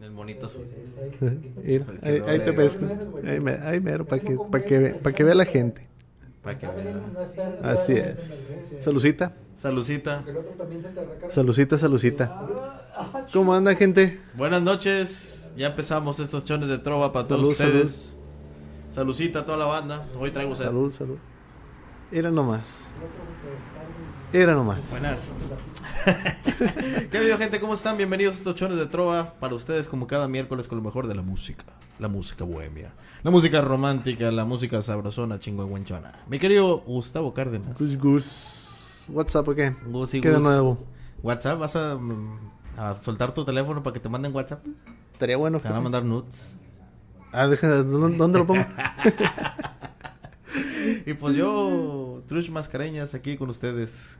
El monito azul. Ahí, ahí te pesco. Ahí, me- ahí mero, para que, pa' que, ve- pa' que vea la gente. Para que vean. Así es. Salucita, Salucita. salucita, salucita. ¿Cómo anda, gente? Buenas noches. Ya empezamos estos chones de trova para todos Salud, ustedes. Salucita a toda la banda. Hoy traigo sed. Salud, salud. Era nomás. Era nomás. Buenas. ¿Qué video, gente? ¿Cómo están? Bienvenidos a estos chones de trova para ustedes, como cada miércoles, con lo mejor de la música. La música bohemia. La música romántica, la música sabrosona, chingüengüenchona. Mi querido Gustavo Cárdenas. Gus, gus. WhatsApp, ¿o qué? Gus y ¿Qué de Gus. nuevo? WhatsApp, ¿vas a, mm, a soltar tu teléfono para que te manden WhatsApp? Estaría bueno. Te van a mandar nudes. Ah, deja, ¿dónde, dónde lo pongo? Y pues yo, Trush Mascareñas, aquí con ustedes,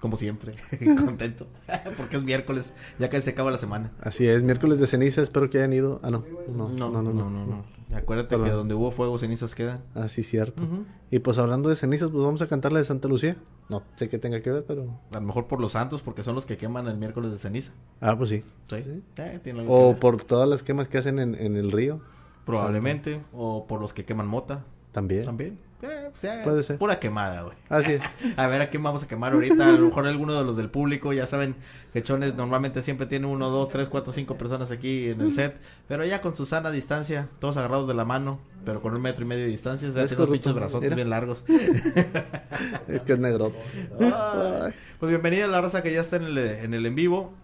como siempre, contento, porque es miércoles, ya que se acaba la semana. Así es, miércoles de ceniza, espero que hayan ido. Ah, no. No, No, no, no, no. no, Acuérdate Perdón. que donde hubo fuego, cenizas quedan. Ah, sí, cierto. Ujú. Y pues hablando de cenizas, pues vamos a cantar la de Santa Lucía. No sé qué tenga que ver, pero. A lo mejor por los santos, porque son los que queman el miércoles de ceniza. Ah, pues sí. Sí. Eh, tiene algo O que ver. por todas las quemas que hacen en, en el río. Probablemente. O por los que queman mota. También. También. Eh, o sea, Puede ser. Pura quemada, güey. Así es. A ver a quién vamos a quemar ahorita. A lo mejor alguno de los del público. Ya saben que Chones normalmente siempre tiene uno, dos, tres, cuatro, cinco personas aquí en el set. Pero ya con su sana distancia, todos agarrados de la mano, pero con un metro y medio de distancia. Es tienen unos correcto, pinches brazotes mira. bien largos. Es que es negro. Ay. Pues bienvenida a la raza que ya está en el, en el en vivo.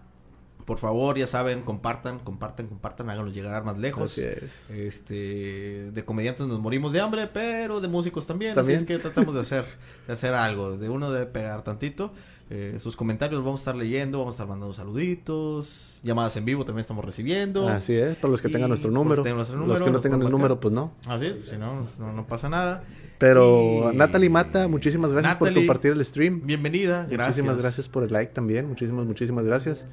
Por favor, ya saben, compartan, compartan, compartan, háganlo llegar más lejos. Así es. Este, de comediantes nos morimos de hambre, pero de músicos también. También. Así es que tratamos de hacer, de hacer algo. De uno debe pegar tantito. Eh, sus comentarios los vamos a estar leyendo, vamos a estar mandando saluditos, llamadas en vivo también estamos recibiendo. Así es, para los que Y, tengan nuestro pues, número. Los que no tengan el número, pues no. Así, si no, no, no pasa nada. Pero Y- Natalie Mata, muchísimas gracias por compartir el stream. Bienvenida, gracias. Muchísimas gracias por el like también. Muchísimas, muchísimas gracias.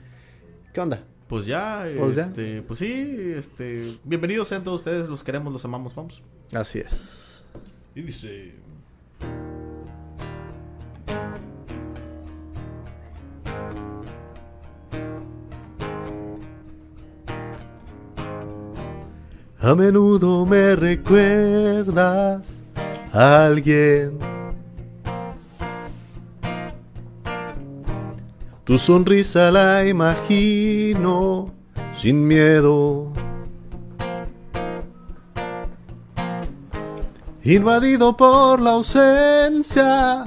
¿Qué onda? Pues ya, Pues ya. este, pues sí, este, bienvenidos sean todos ustedes, los queremos, los amamos, vamos. Así es. Y dice, A menudo me recuerdas a alguien. Tu sonrisa la imagino sin miedo. Invadido por la ausencia,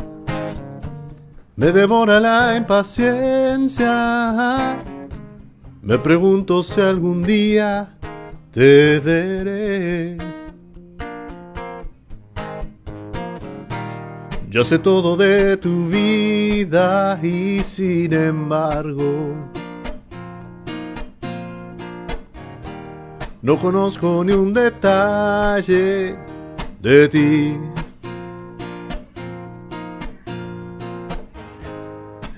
me devora la impaciencia. Me pregunto si algún día te veré. Yo sé todo de tu vida y sin embargo no conozco ni un detalle de ti.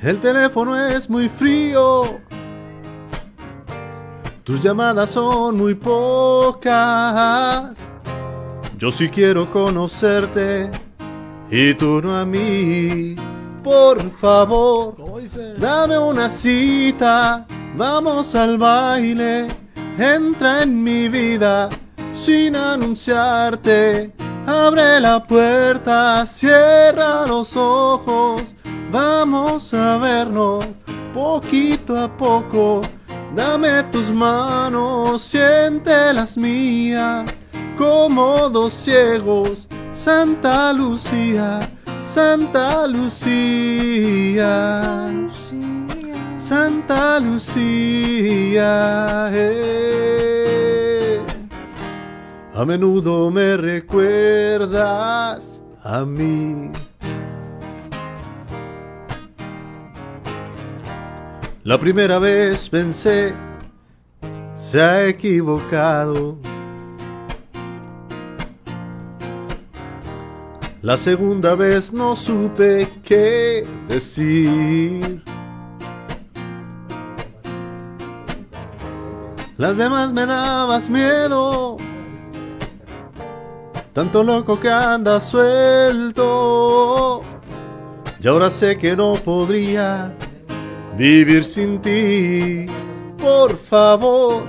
El teléfono es muy frío. Tus llamadas son muy pocas. Yo sí quiero conocerte y tú no a mí. Por favor, dame una cita. Vamos al baile. Entra en mi vida sin anunciarte. Abre la puerta, cierra los ojos. Vamos a vernos poquito a poco. Dame tus manos, siente las mías, como dos ciegos. Santa Lucía, Santa Lucía, Santa Lucía. eh. A menudo me recuerdas a mí. La primera vez pensé, se ha equivocado. La segunda vez no supe qué decir. Las demás me dabas miedo. Tanto loco que anda suelto. Y ahora sé que no podría vivir sin ti. Por favor,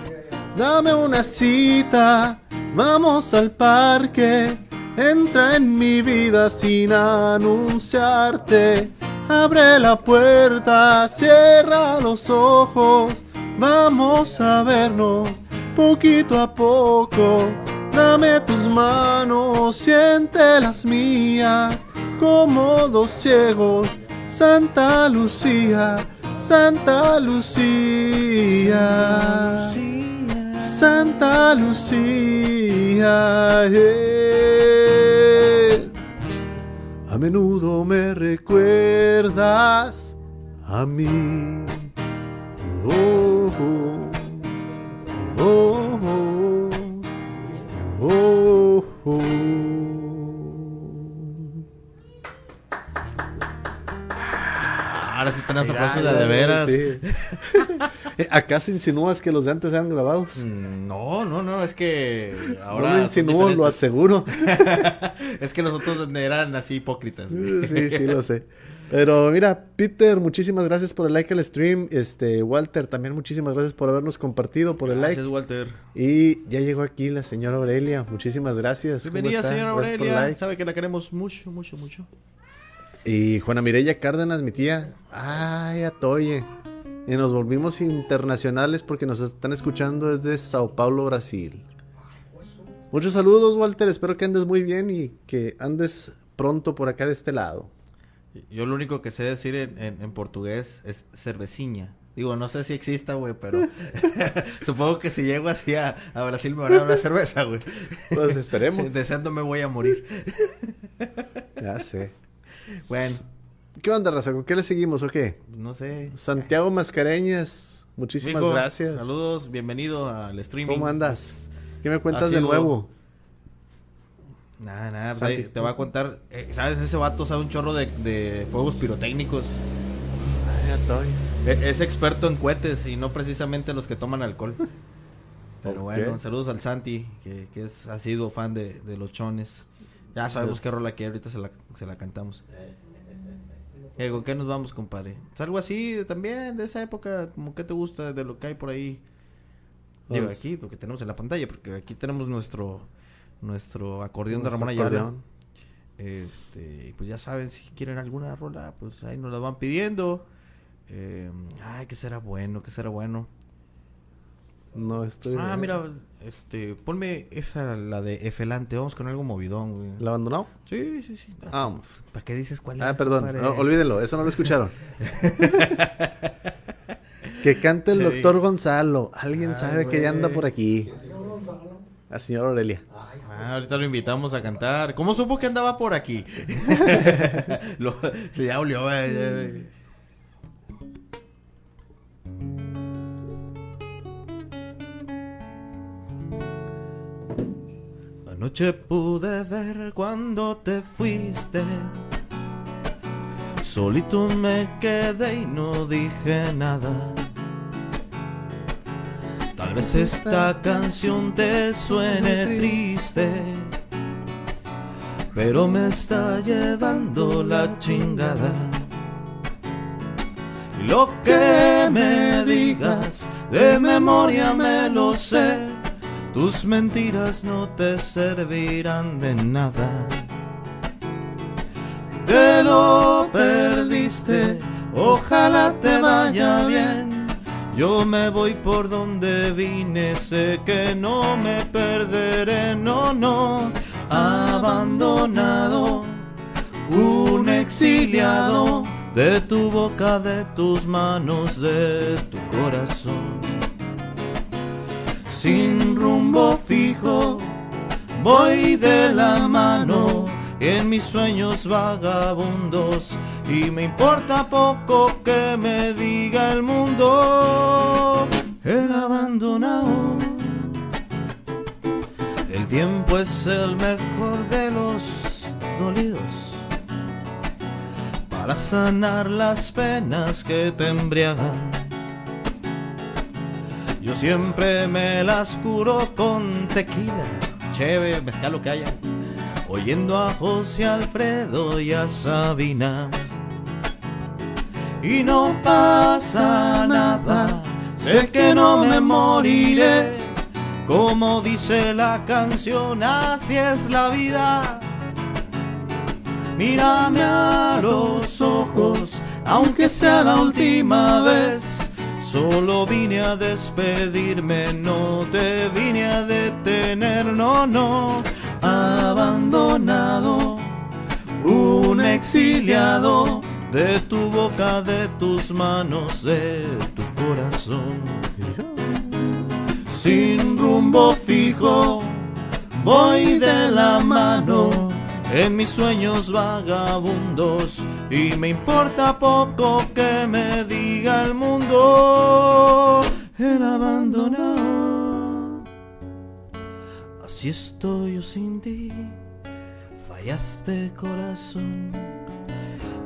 Dame una cita, vamos al parque. Entra en mi vida sin anunciarte. Abre la puerta, cierra los ojos. Vamos a vernos poquito a poco. Dame tus manos, siente las mías, como dos ciegos. Santa Lucía, Santa Lucía. Santa Lucía. eh. A menudo me recuerdas a mí. Oh, oh, oh, oh, oh, Ahora sí tenés de, veras. sí. Eh, ¿Acaso insinúas que los de antes eran grabados? Mm, No, no, no, es que ahora. no lo insinúo, lo aseguro. es que nosotros eran así hipócritas. güey. Sí, sí, lo sé. Pero mira, Peter, muchísimas gracias por el like al stream. Este, Walter, también muchísimas gracias por habernos compartido, por el Gracias, like. Walter. Y ya llegó aquí la señora Aurelia. Muchísimas gracias. ¿Cómo Bienvenida, señora Gracias Aurelia. like. Sabe que la queremos mucho, mucho, mucho. Y Juana Mireya Cárdenas, mi tía. Ay, atoye. Y nos volvimos internacionales porque nos están escuchando desde Sao Paulo, Brasil. Muchos saludos, Walter. Espero que andes muy bien y que andes pronto por acá de este lado. Yo lo único que sé decir en, en- en portugués es cerveciña. Digo, no sé si exista, güey, pero supongo que si llego así a, a Brasil me van a dar una cerveza, güey. Pues esperemos. Deseando me voy a morir. ya sé. Bueno, ¿Qué onda, raza? ¿Con qué le seguimos o qué? no sé. Santiago Mascareñas, muchísimas Mijo, gracias. Saludos, bienvenido al streaming. ¿Cómo andas? ¿Qué me cuentas de nuevo? Nada, nada, pues Santi. ahí te va a contar. eh, ¿Sabes? Ese vato sabe un chorro de, de fuegos pirotécnicos. Ay, atoy. E- Es experto en cohetes y no precisamente los que toman alcohol. Pero bueno, saludos al Santi, que, que es, ha sido fan de, de los chones. Ya sabemos qué rola quiere, ahorita se la, se la cantamos. Eh, ¿Con qué nos vamos, compadre? ¿Es algo así de- también de esa época? como que te gusta de lo que hay por ahí? Digo, Pues- aquí, lo que tenemos en la pantalla, porque aquí tenemos nuestro nuestro acordeón de Ramón Ayala. Este, pues ya saben, si quieren alguna rola, pues ahí nos la van pidiendo. Eh, ay, que será bueno, que será bueno. No estoy. Ah, mira, este, ponme esa, la de Efelante, vamos con algo movidón, güey. ¿La abandonó? Sí, sí, sí. Ah. ¿Para qué dices cuál Ah, perdón. No, olvídenlo, eso no lo escucharon. que cante el Sí. doctor Gonzalo. Alguien Ay, sabe que ya anda por aquí. La señora Aurelia. Ah, ahorita lo invitamos a cantar. ¿Cómo supo que andaba por aquí? lo, ya olió, eh, eh. Anoche pude ver cuando te fuiste. Solito me quedé y no dije nada. Tal vez esta canción te suene triste, pero me está llevando la chingada. Lo que me digas de memoria me lo sé, tus mentiras no te servirán de nada. Te lo perdiste, ojalá te vaya bien. Yo me voy por donde vine, sé que no me perderé, no, no, abandonado, un exiliado de tu boca, de tus manos, de tu corazón. Sin rumbo fijo, voy de la mano en mis sueños vagabundos y me importa poco que me diga el mundo el abandonado. El tiempo es el mejor de los dolidos para sanar las penas que te embriagan yo siempre me las curo con tequila cheve mezcal lo que haya oyendo a José Alfredo y a Sabina. Y no pasa nada, sé que no me moriré, Como dice la canción, así es la vida. Mírame a los ojos, aunque sea la última vez. Solo vine a despedirme, no te vine a detener, no, no. Abandonado, un exiliado de tu boca, de tus manos, de tu corazón. Sin rumbo fijo, voy de la mano en mis sueños vagabundos y me importa poco que me diga el mundo el abandonado. Así estoy yo sin ti, fallaste corazón.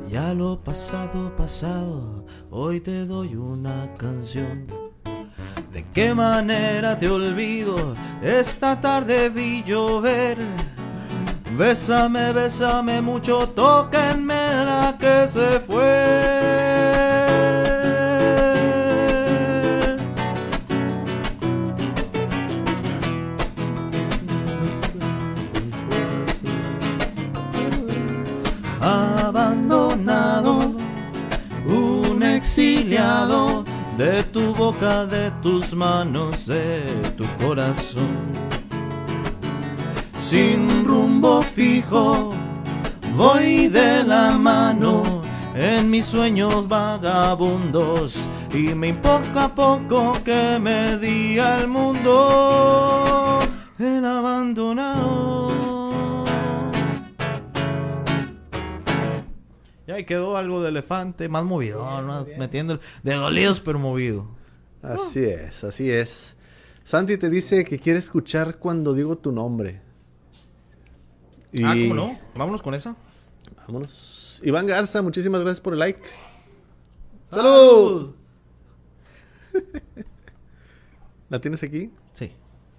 Ya lo pasado, pasado, hoy te doy una canción. ¿De qué manera te olvido? Esta tarde vi llover. Bésame, bésame mucho, tóquenme la que se fue. Abandonado, un exiliado de tu boca, de tus manos, de tu corazón sin rumbo fijo, voy de la mano en mis sueños vagabundos y me importa poco que me diga el mundo el abandonado. Y ahí quedó algo de elefante, más movido, más metiendo de dolidos pero movido. Así es, así es. Santi te dice que quiere escuchar cuando digo tu nombre. Y Ah, ¿cómo no? Vámonos con eso. Vámonos. Iván Garza, muchísimas gracias por el like. ¡Salud! ¿La tienes aquí? Sí.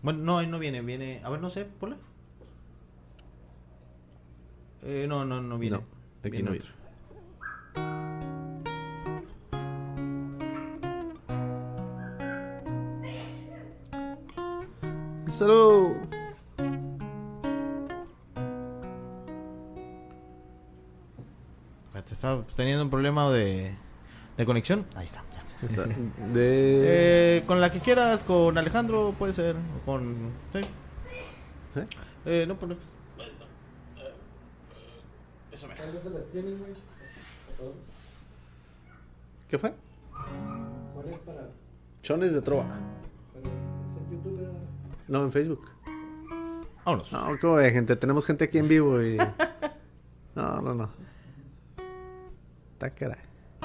Bueno, no, ahí no viene, viene. A ver, no sé, ponle. Eh, no, no, no viene. No, aquí Viene no otro. ¡Salud! Estaba teniendo un problema de, de conexión. Ahí está. ya. Está- De... Eh, con la que quieras, con Alejandro puede ser. o Con. Sí. ¿Eh? Eh, no, ponle. ¿Qué fue? Chones de Trova. No, en Facebook. Vámonos. No, ¿cómo ve, gente? Tenemos gente aquí en vivo y... No, no, no.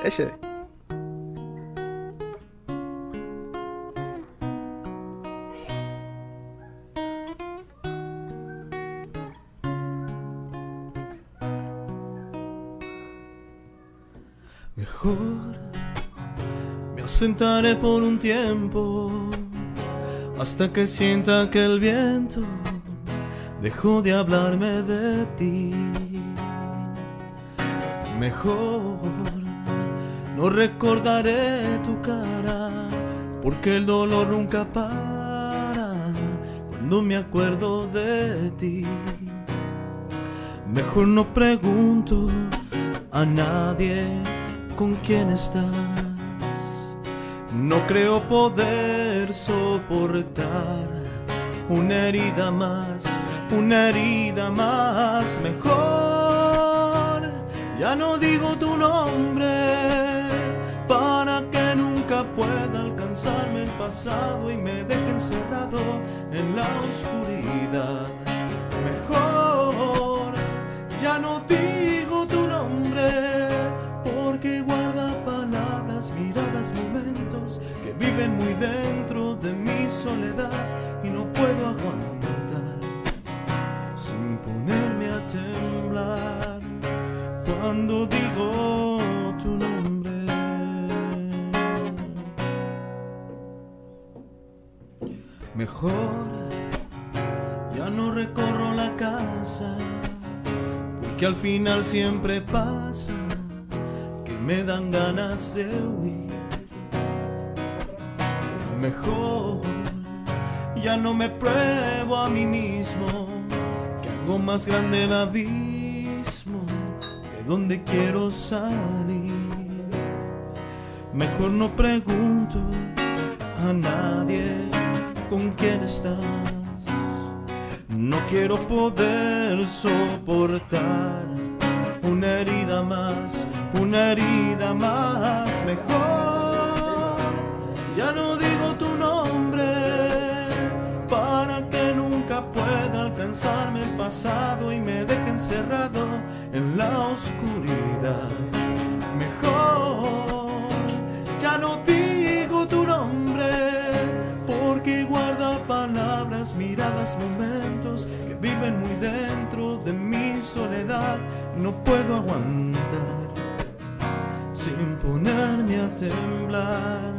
Échale. Mejor me asentaré por un tiempo hasta que sienta que el viento dejó de hablarme de ti. Mejor no recordaré tu cara porque el dolor nunca para cuando me acuerdo de ti. Mejor no pregunto a nadie con quién estás. No creo poder soportar una herida más, una herida más. Mejor ya no digo tu nombre para que nunca pueda alcanzarme el pasado y me deje encerrado en la oscuridad. Mejor ya no digo tu nombre porque guarda palabras, miradas, momentos que viven muy dentro de mi soledad y no puedo aguantar sin ponerme a temblar cuando digo tu nombre. Mejor ya no recorro la casa porque al final siempre pasa que me dan ganas de huir. Mejor ya no me pruebo a mí mismo, que hago más grande el abismo de donde quiero salir. Mejor no pregunto a nadie con quién estás. No quiero poder soportar una herida más, una herida más. Mejor ya no digo tu nombre para que nunca pueda alcanzarme el pasado y me deje encerrado en la oscuridad. Mejor ya no digo tu nombre porque guarda palabras, miradas, momentos que viven muy dentro de mi soledad. No puedo aguantar sin ponerme a temblar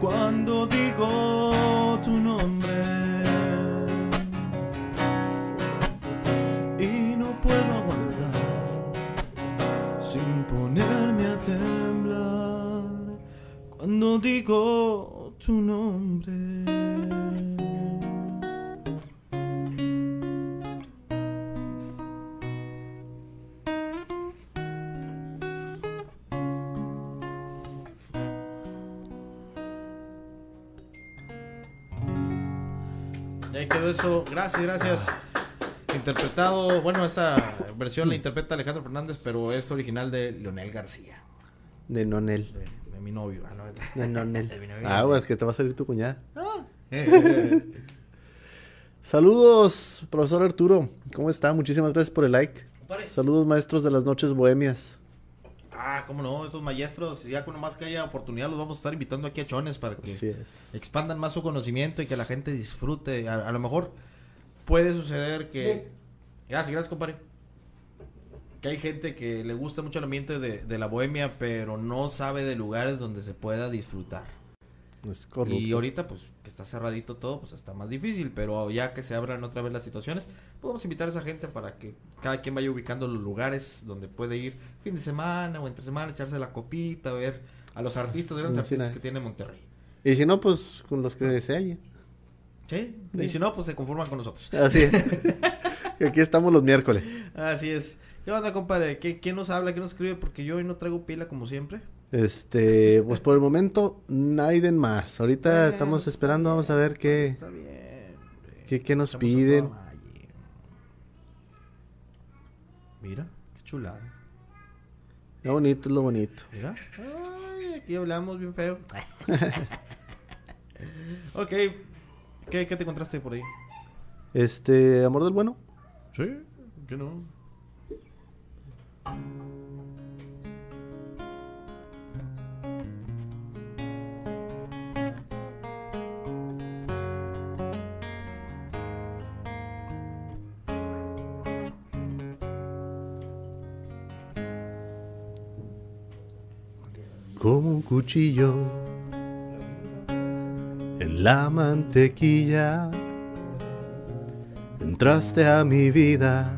cuando digo tu nombre. Cuando digo tu nombre. Ya quedó eso. Gracias, gracias. Interpretado, bueno, esta versión la interpreta Alejandro Fernández, pero es original de Leonel García, De Nonel. de, de mi novio. Ah, no, De Nonel. de mi novio. Ah, pues que te va a salir tu cuñada. Saludos, profesor Arturo. ¿Cómo está? Muchísimas gracias por el like. Saludos, maestros de las noches bohemias. Ah, cómo no, esos maestros, ya con más que haya oportunidad, los vamos a estar invitando aquí a Chones para que es. expandan más su conocimiento y que la gente disfrute. A, a lo mejor puede suceder que. Gracias, gracias, compadre. Hay gente que le gusta mucho el ambiente de, de la bohemia, pero no sabe de lugares donde se pueda disfrutar. Es corrupto. Y ahorita, pues, que está cerradito todo, pues está más difícil. Pero ya que se abran otra vez las situaciones, podemos invitar a esa gente para que cada quien vaya ubicando los lugares donde puede ir fin de semana o entre semana, echarse la copita, ver a los artistas, grandes Sí, artistas que tiene Monterrey. Y si no, pues con los que se hallen. ¿Sí? Y si no, pues se conforman con nosotros. Así es. Aquí estamos los miércoles. Así es. ¿Qué onda, compadre? ¿Qué- ¿Quién nos habla? ¿Quién nos escribe? Porque yo hoy no traigo pila como siempre. Este, pues por el momento, nadie más. Ahorita estamos esperando, vamos a ver qué, Está bien. hombre. qué, qué nos Estamos piden. Mira, qué chulada. Lo bonito es lo bonito. Mira. Ay, aquí hablamos bien feo. ok. ¿Qué, ¿Qué te encontraste por ahí? Este, amor del bueno. Sí, que no. Como un cuchillo en la mantequilla. Entraste a mi vida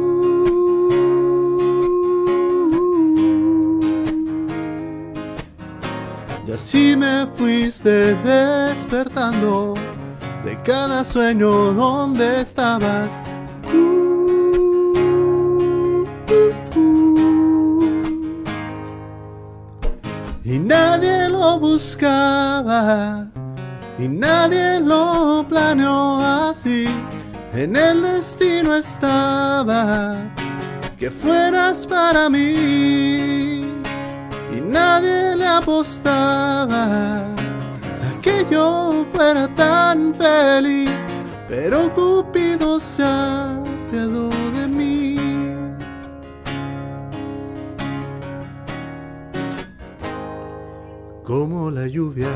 así me fuiste despertando de cada sueño donde estabas. Y nadie lo buscaba, y nadie lo planeó así. En el destino estaba que fueras para mí, nadie le apostaba a que yo fuera tan feliz. Pero Cupido se apiadó de mí. como la lluvia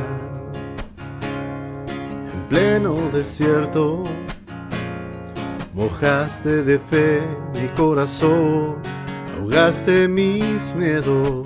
en pleno desierto Mojaste de fe mi corazón, ahogaste mis miedos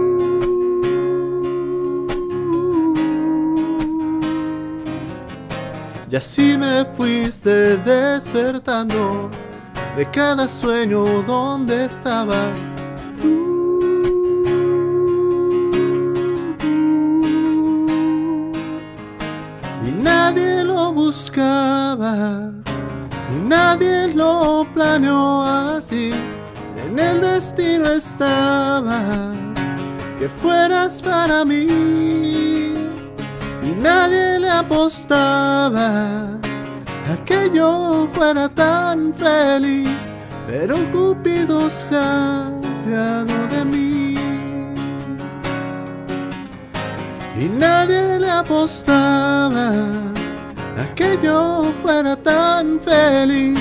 Y así me fuiste despertando de cada sueño donde estabas. Y nadie lo buscaba, y nadie lo planeó así. En el destino estaba que fueras para mí y nadie le apostaba a que yo fuera tan feliz, pero Cupido se ha apiadado de mí. Y nadie le apostaba a que yo fuera tan feliz,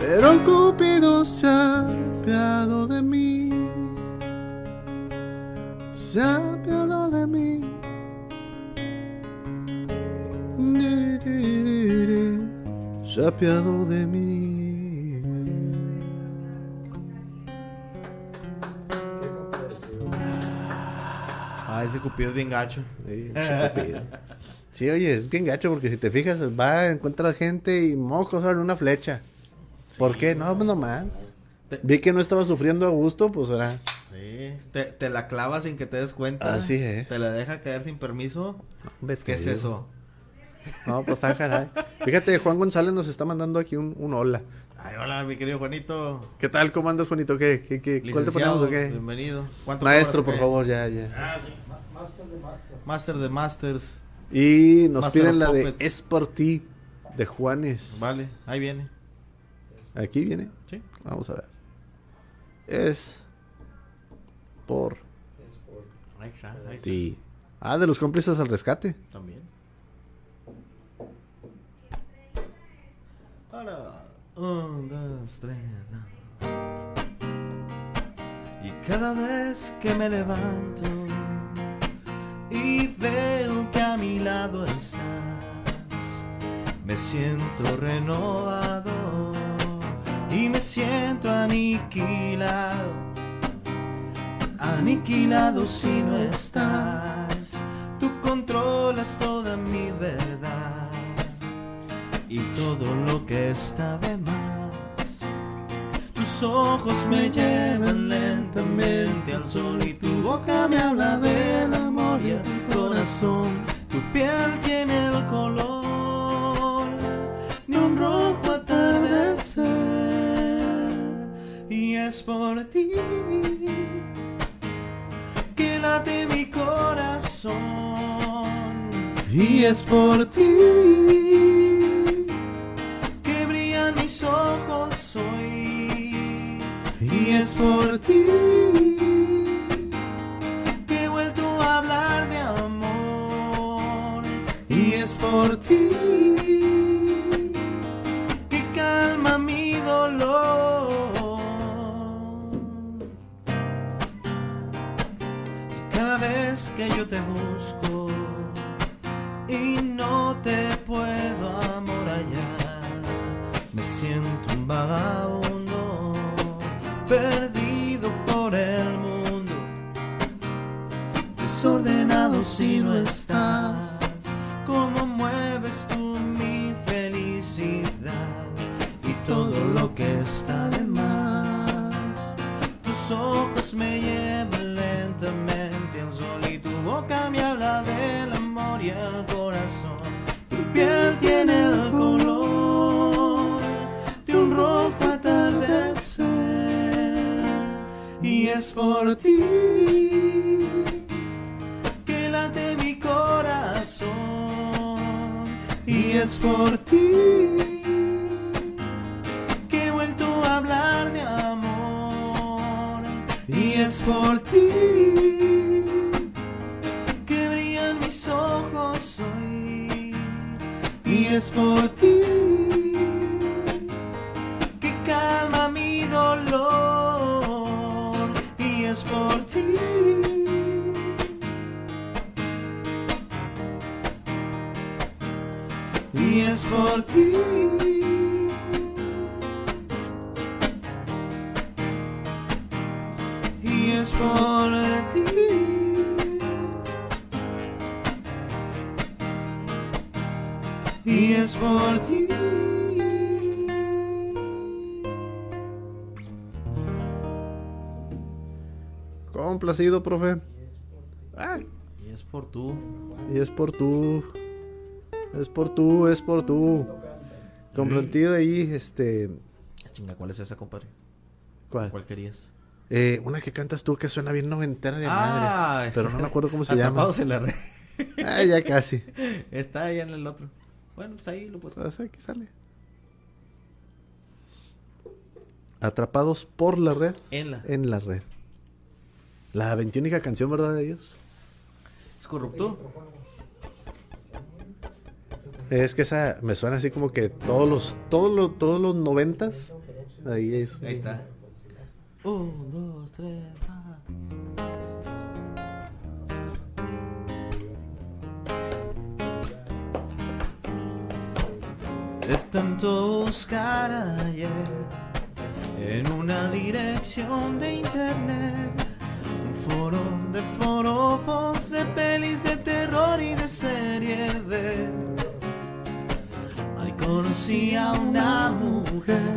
pero Cupido se ha apiadado de mí. Se ha apiadado Se de mí. Ah, ese cupido es bien gacho. Sí, pinche Cupido. Sí, oye, es bien gacho porque si te fijas, va, encuentra gente y mocos en una flecha. ¿Por qué? No, pues nomás. Te- Vi que no estaba sufriendo a gusto, pues ahora. Sí. Te, te la clava sin que te des cuenta. Así es. Te la deja caer sin permiso. ¿Ves ¿Qué es eso? No, pues está caray. Fíjate, Juan González nos está mandando aquí un, un hola. Ay, hola, mi querido Juanito. ¿Qué tal? ¿Cómo andas, Juanito? ¿Qué, qué, qué? ¿Cuál te ponemos o qué? Bienvenido. ¿Cuánto Maestro, cobras, por favor, ya, ya. Master de Masters. Y nos Master piden la de. Es por ti, de Juanes. Vale, ahí viene. Aquí viene. Sí. Vamos a ver. Es por Ahí está, ahí está. ti. Ah, de los cómplices al rescate. También. Y cada vez que me levanto y veo que a mi lado estás, me siento renovado y me siento aniquilado aniquilado si no estás. Tú controlas toda mi verdad y todo lo que está de más. Tus ojos me llevan lentamente al sol y tu boca me habla del amor y el corazón. Tu piel tiene el color de un rojo atardecer y es por ti que late mi corazón y es por ti ojos hoy. Y es por ti que he vuelto a hablar de amor. Y es por ti que calma mi dolor. Cada vez que yo te busco y no te puedo amorallar, me siento un vagabundo perdido por el mundo, desordenado si no estás. es por ti. Que late mi corazón y es por ti. Que he vuelto a hablar de amor y es por ti. Que brillan mis ojos hoy y es por ti. Por ti. Y es por ti. Y es por ti. Complacido, profe. Ah, Y es por tú. y es por tú. Es por tú, es por tú. Complacido ahí, este. Chinga, ¿cuál es esa, compadre? ¿Cuál? ¿Cuál querías? Eh, una que cantas tú que suena bien noventera de Ah, madres. Pero no me acuerdo cómo se Atrapados llama. en la red. Ah, ya casi. Está ahí en el otro. Bueno, pues ahí lo puedes. Pues aquí sale. Atrapados por la red. En la. En la red. La veintiúnica canción, ¿verdad, de ellos? ¿Es corrupto? Es que esa me suena así como que todos los, todos los, todos los noventas. Ahí es. Ahí está. Un, dos, tres, ah. De tanto buscar ayer en una dirección de internet, un foro de forofos, de pelis de terror y de serie B. Conocí a una mujer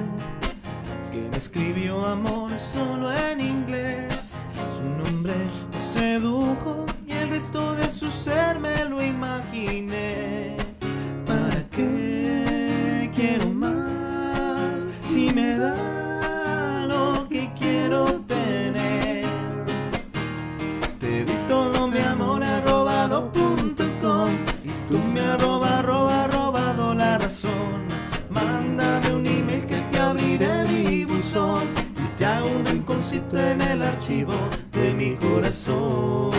que me escribió amor solo en inglés. Su nombre sedujo y el resto de su ser me lo imaginé. ¿Para qué quiero más en el archivo de mi corazón.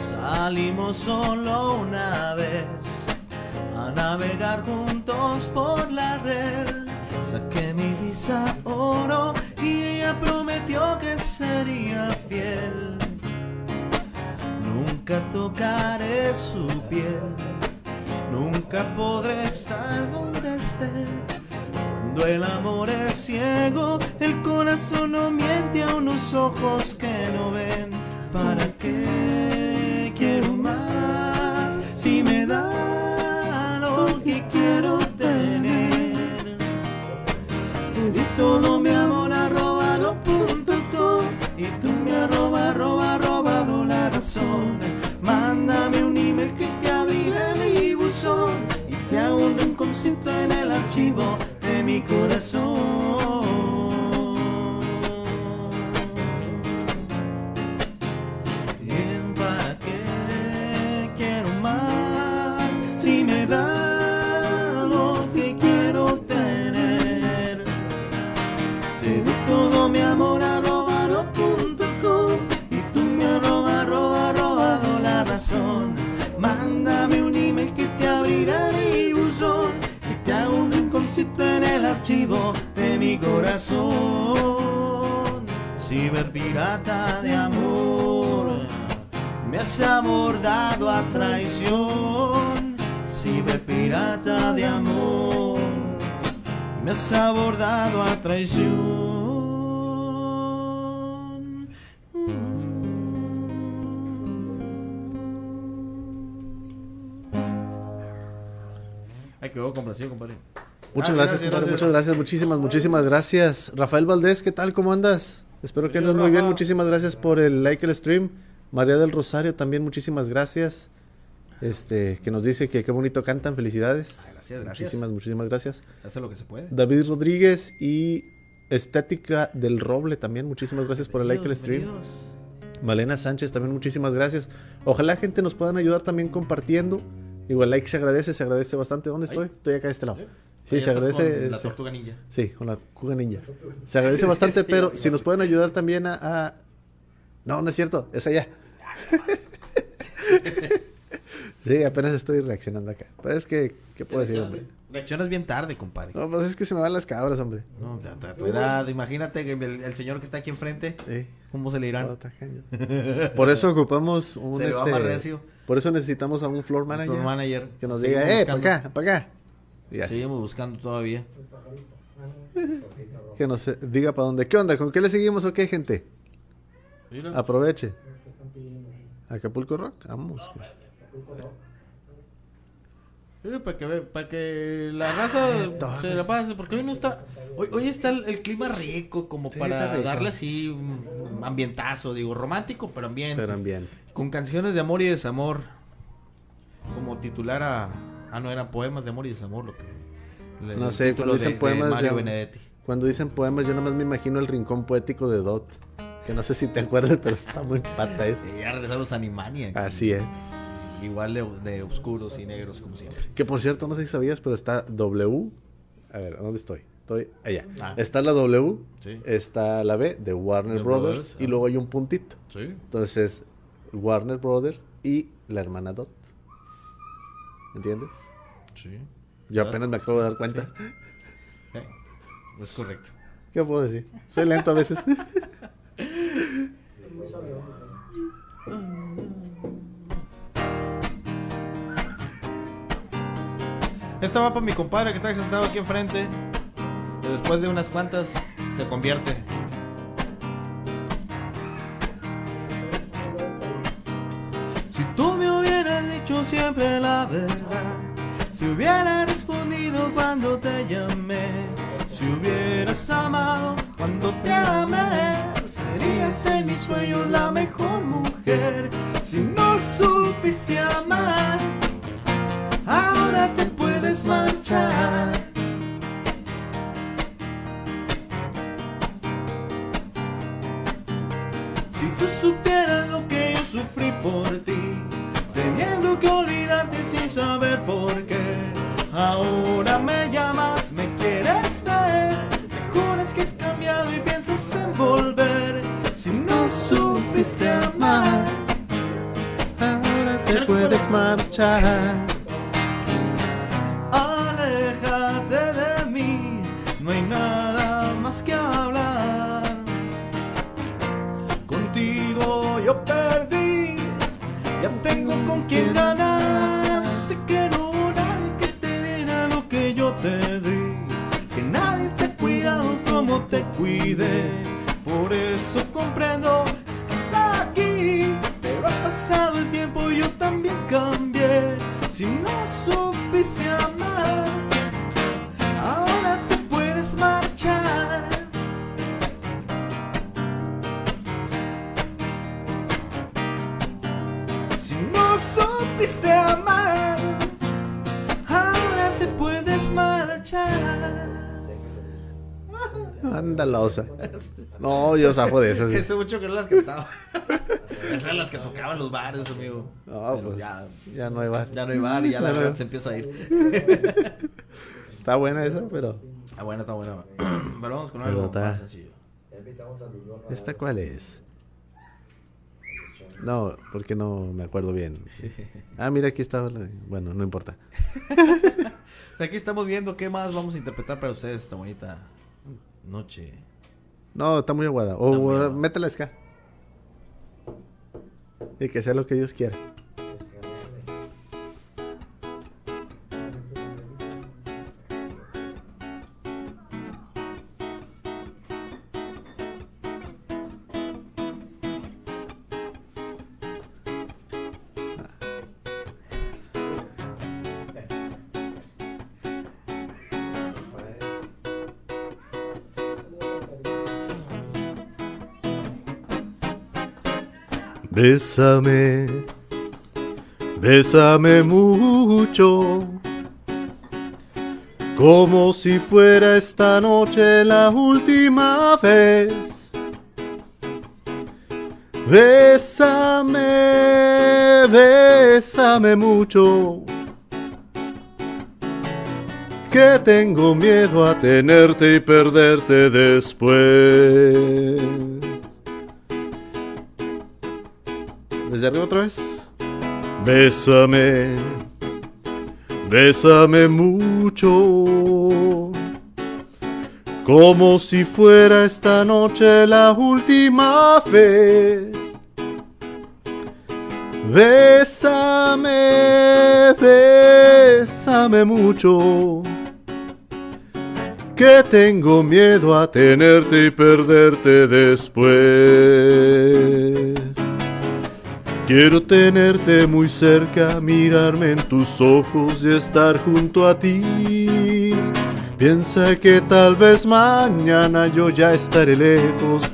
Salimos solo una vez a navegar juntos por la red. Saqué mi visa oro y ella prometió que sería fiel. Nunca tocaré su piel, nunca podré estar donde esté. Cuando el amor es ciego, el corazón no miente a unos ojos que no ven. ¿Para qué Muchas gracias, compadre, muchas gracias, muchísimas, muchísimas gracias. Rafael Valdés, ¿qué tal? ¿Cómo andas? Espero que andes muy bien. Muchísimas gracias por el like el stream. María del Rosario también, muchísimas gracias. Este, que nos dice que qué bonito cantan, felicidades. Ay, gracias, gracias. Muchísimas, muchísimas gracias. Hace lo que se puede. David Rodríguez y Estética del Roble también, muchísimas gracias por el like el stream. Malena Sánchez también muchísimas gracias. Ojalá gente nos puedan ayudar también compartiendo. Igual like se agradece, se agradece bastante. ¿Dónde estoy? Estoy acá de este lado. Sí, se agradece. con La tortuga ninja. Sí, con la Cuga Ninja. Se agradece bastante, pero si nos pueden ayudar también a, a No, no es cierto, es allá. sí, apenas estoy reaccionando acá. Pues es que, ¿qué puedo decir, hombre? Reaccionas bien tarde, compadre. No, pues es que se me van las cabras, hombre. No, ya, ya, tu edad, imagínate que el, el señor que está aquí enfrente, Sí. ¿cómo se le irán? Por eso ocupamos un Se le va este, más recio. Por eso necesitamos a un floor manager. Floor manager. Que nos Seguimos diga, eh, para acá, para acá. Seguimos buscando todavía. Que nos eh, diga para dónde. ¿Qué onda? ¿Con qué le seguimos o qué, gente? Mira. Aproveche. Acapulco Rock, vamos. Sí, para que, para que la raza se la pase, porque hoy no está, hoy, hoy está el, el clima rico, como Sí, para darle así un ambientazo, digo, romántico, pero ambiente. Pero bien. Con canciones de amor y desamor, como titular a, ah no, eran poemas de amor y desamor, lo que, le- No sé, cuando dicen de- de poemas Mario de- Benedetti. Cuando dicen poemas, yo nomás me imagino el rincón poético de Dot. Que no sé si te acuerdas, pero está muy pata eso. Y ya regresaron los Animaniacs. Así es. Igual de, de oscuros y negros, como siempre. Que por cierto, no sé si sabías, pero está W. A ver, ¿dónde estoy? Estoy allá. Ah. Está la W, Sí. está la B de Warner The Brothers, Brothers, y ah. luego hay un puntito. Sí. Entonces, Warner Brothers y la hermana Dot. ¿Entiendes? Sí. Yo apenas me acabo de dar cuenta. Sí, Es correcto. ¿Qué puedo decir? Soy lento a veces. Esta va para mi compadre que está sentado aquí enfrente. Que después de unas cuantas se convierte. Siempre la verdad, si hubiera respondido cuando te llamé, si hubieras amado cuando te amé, serías en mi sueño la mejor mujer. Si no supiste amar, ahora te puedes marchar. Si tú supieras Ándalosa. No, yo zafo de esas. Hace mucho que no las cantaba. Esas eran las que tocaban los bares, amigo. No, Pero pues, ya, ya no hay bar. ya no hay bar y ya la no. verdad se empieza a ir. Está buena esa, pero. Está buena, está buena. Pero vamos con algo está- más sencillo. ¿Esta cuál es? No, porque no me acuerdo bien. Ah, mira, aquí estaba. la- Bueno, no importa. O sea, aquí estamos viendo qué más vamos a interpretar para ustedes esta bonita noche. No, está muy aguada. O aguada. métela ska. Y que sea lo que Dios quiera. Bésame, bésame mucho, como si fuera esta noche la última vez. Bésame, bésame mucho, que tengo miedo a tenerte y perderte después. Desde arriba otra vez. Bésame, bésame mucho, como si fuera esta noche la última vez. Bésame, bésame mucho, que tengo miedo a tenerte y perderte después. Quiero tenerte muy cerca, mirarme en tus ojos y estar junto a ti. Piensa que tal vez mañana yo ya estaré lejos,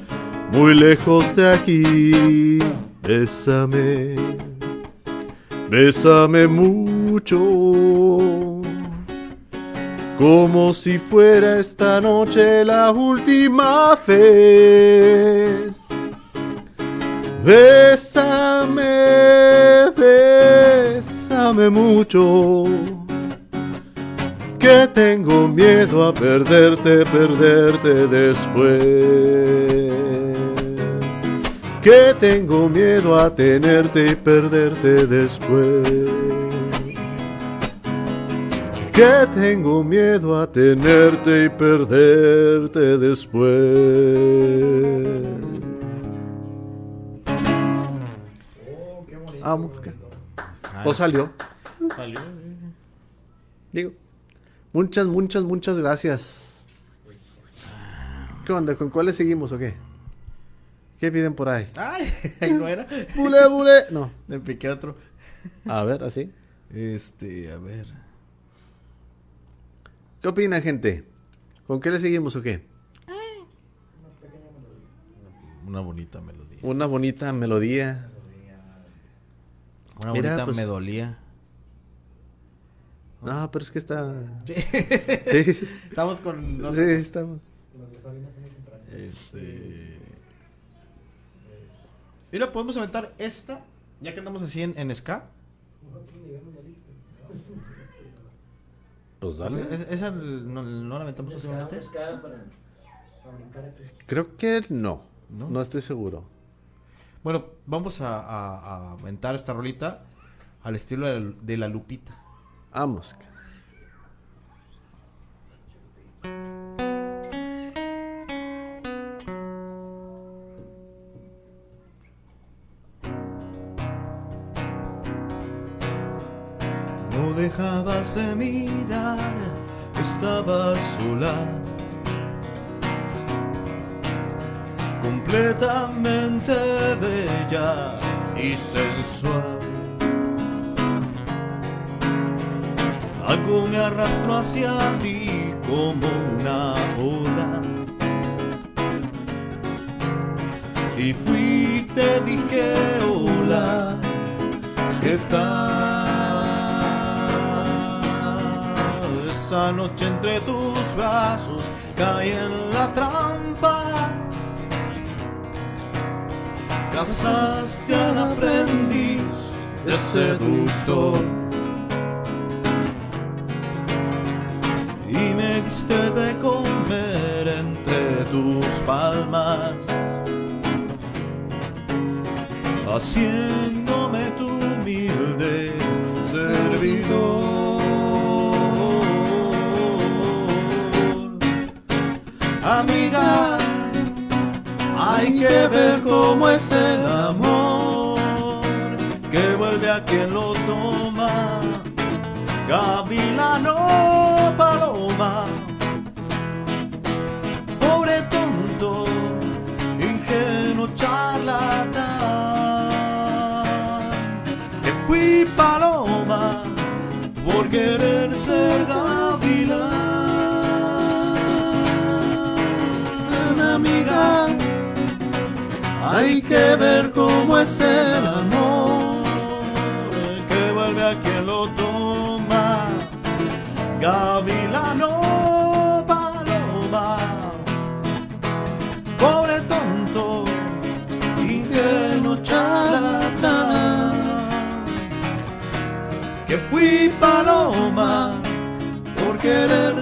muy lejos de aquí. Bésame, bésame mucho, como si fuera esta noche la última vez. Bésame, bésame mucho. Que tengo miedo a perderte, perderte después. Que tengo miedo a tenerte y perderte después. Que tengo miedo a tenerte y perderte después. Vamos, ¿qué? Pues salió. Salió. Digo, muchas, muchas, muchas gracias. ¿Qué onda? ¿Con cuáles seguimos o qué? ¿Qué piden por ahí? Ay, ahí no era. Bule, bule. No. Le piqué otro. A ver, así. Este, a ver. ¿Qué opina, gente? ¿Con qué le seguimos o qué? Una bonita melodía. Una bonita melodía. Una Mira, bonita pues- me dolía. No, pero es que está. Sí. Sí, Estamos con. no sí, sé, estamos. Este. Mira, podemos aventar esta. Ya que andamos así en, en ska. Pues Es- esa no, no la aventamos últimamente. Creo que no. ¿No? No estoy seguro. Bueno, vamos a, a- a aventar esta rolita al estilo de la, de la Lupita. Vamos. No dejabas de mirar, estabas sola. Completamente bella y sensual. Algo me arrastró hacia ti como una ola. Y fui, te dije hola, ¿qué tal? Esa noche entre tus brazos caí en la trampa. Casaste al aprendiz de seductor. Y me diste de comer entre tus palmas haciéndome tu humilde servidor. Amiga, hay que ver cómo es a quien lo toma. Gavilano Paloma, pobre tonto, ingenuo charlatán, que fui paloma por querer ser gavilán. Amiga, hay que ver cómo es el amor Gavilano Paloma, pobre tonto, ingenuo charlatán, que fui paloma por querer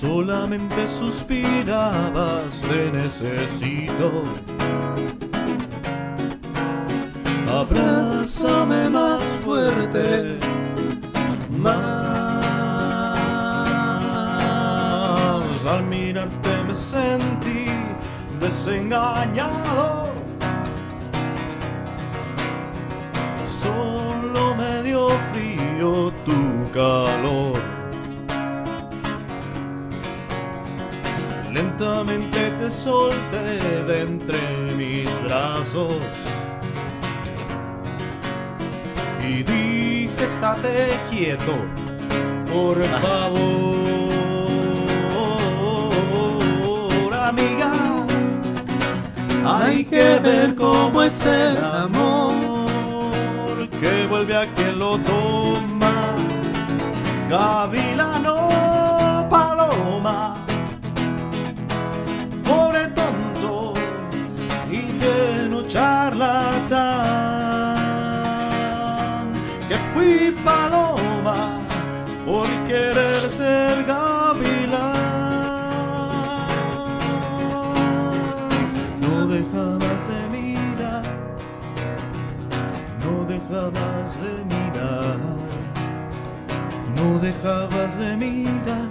Solamente suspirabas, te necesito. Abrázame más fuerte, más. Al mirarte me sentí desengañado. Solo me dio frío tu calor. Lentamente te solté de entre mis brazos. Y dije, estate quieto, por favor, amiga. Hay que ver cómo es el amor que vuelve a quien lo toma. Gavilano, charlatán, que fui paloma por querer ser gavilán. No dejabas de mirar, no dejabas de mirar, no dejabas de mirar,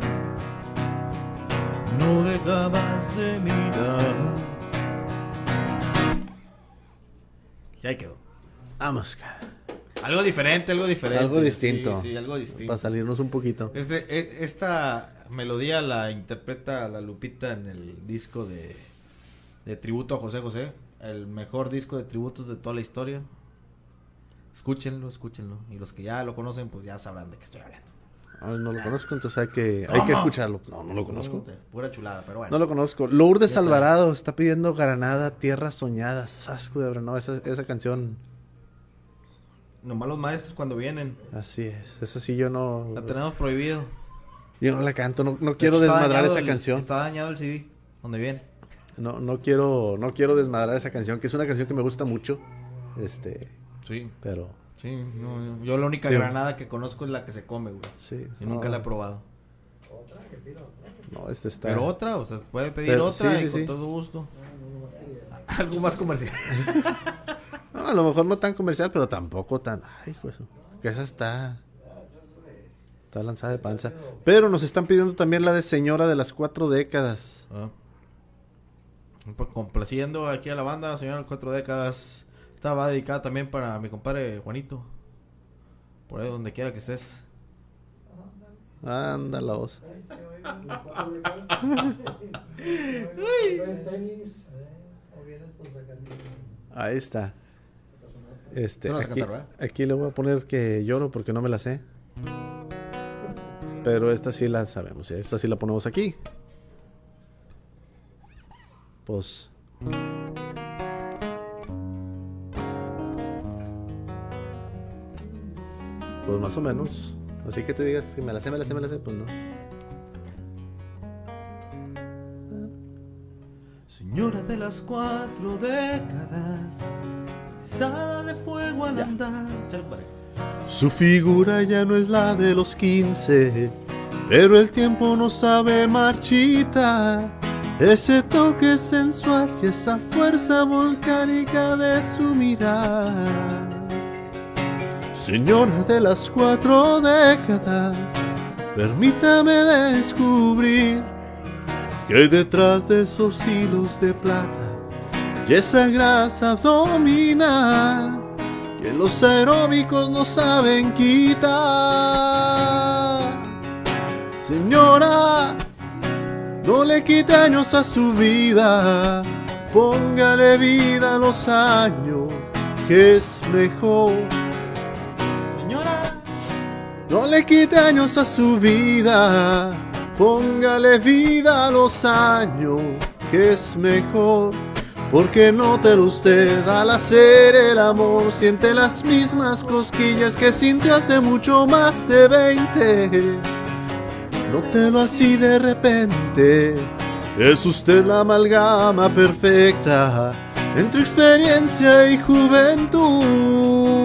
no dejabas de mirar. Y ahí quedó. Vamos, Algo diferente, algo diferente. algo distinto. Sí, sí, algo distinto. Para salirnos un poquito. Este, e- esta melodía la interpreta la Lupita en el disco de, de tributo a José José, el mejor disco de tributos de toda la historia. Escúchenlo, escúchenlo. Y los que ya lo conocen, pues ya sabrán de qué estoy hablando. Ay, no lo conozco, entonces hay que, hay que escucharlo. No, no lo conozco. Pura chulada, pero bueno. No lo conozco. Lourdes está. Alvarado está pidiendo Granada, Tierra Soñada. Sasco de no, esa, esa canción. Nomás los maestros cuando vienen. Así es. Esa sí yo no. La tenemos prohibido. Yo no la canto. No, no quiero desmadrar esa el- canción. Está dañado el CD. Donde viene. No, no quiero, no quiero desmadrar esa canción, que es una canción que me gusta mucho. Este, Sí. pero Sí, no, yo la única Sí. granada que conozco es la que se come, güey. sí. Y nunca no, la he probado. No, este está. Pero otra, o sea, puede pedir Pero- otra sí, y sí, con sí. todo gusto. Algo más comercial. No, a lo mejor no tan comercial, pero tampoco tan. Ay, de su- Que esa está. Está lanzada de panza. Pero nos están pidiendo también la de Señora de las Cuatro Décadas. Ah. Pues complaciendo aquí a la banda, señor Cuatro Décadas. Esta va dedicada también para mi compadre Juanito. Por ahí donde quiera que estés. Anda la voz. Ahí está. Este, aquí, aquí le voy a poner que lloro porque no me la sé. Pero esta sí la sabemos. ¿eh? Esta sí la ponemos aquí. Pues. Pues más o menos. Así que tú digas que me la sé, me la sé, me la sé, pues no. Señora de las cuatro décadas. Sada de fuego al andar. Chale, compadre. Su figura ya no es la de los 15, pero el tiempo no sabe marchita. Ese toque sensual y esa fuerza volcánica de su mirada. Señora de las cuatro décadas, permítame descubrir que hay detrás de esos hilos de plata y esa grasa abdominal que los aeróbicos no saben quitar. Señora, no le quite años a su vida, póngale vida a los años, que es mejor. No le quite años a su vida, póngale vida a los años, que es mejor. Porque nótelo usted al hacer el amor, siente las mismas cosquillas que sintió hace mucho más de 20. Nótelo así de repente, es usted la amalgama perfecta entre experiencia y juventud.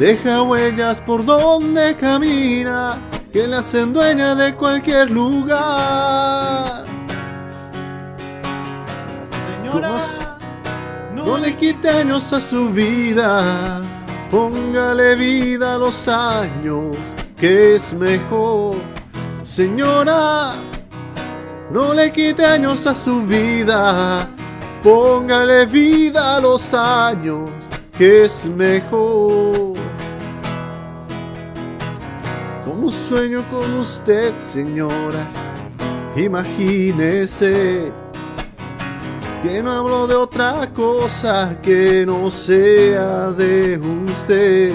Deja huellas por donde camina que la hacen dueña de cualquier lugar. Señora, No le quite años a su vida, póngale vida a los años, que es mejor. Señora, no le quite años a su vida, póngale vida a los años, que es mejor. Como sueño con usted, señora, imagínese que no hablo de otra cosa que no sea de usted.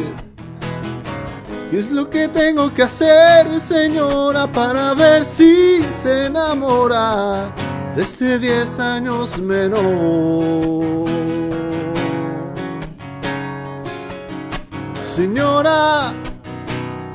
¿Qué es lo que tengo que hacer, señora, para ver si se enamora de este 10 años menor? Señora,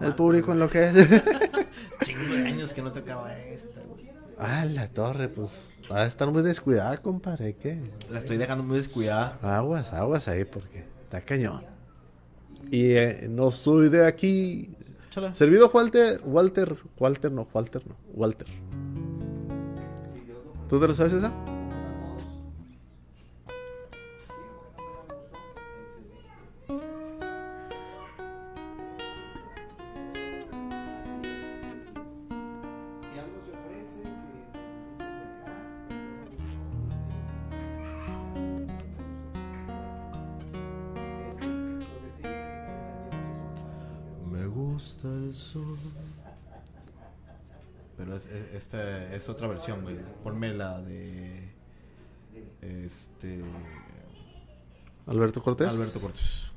El público en lo que es. Chingo de años que no tocaba esta, güey. ah, la torre, pues. Va a estar muy descuidada, compadre. ¿Qué? La estoy dejando muy descuidada. Aguas, aguas ahí, porque está cañón. Y eh, no soy de aquí. Chala. Servido Walter, Walter, Walter, no, Walter, no, Walter. ¿Tú te lo sabes esa? Gusta el sol. Pero es, es- esta es otra versión, güey. Ponme la de. Este. Alberto Cortés. Alberto Cortés.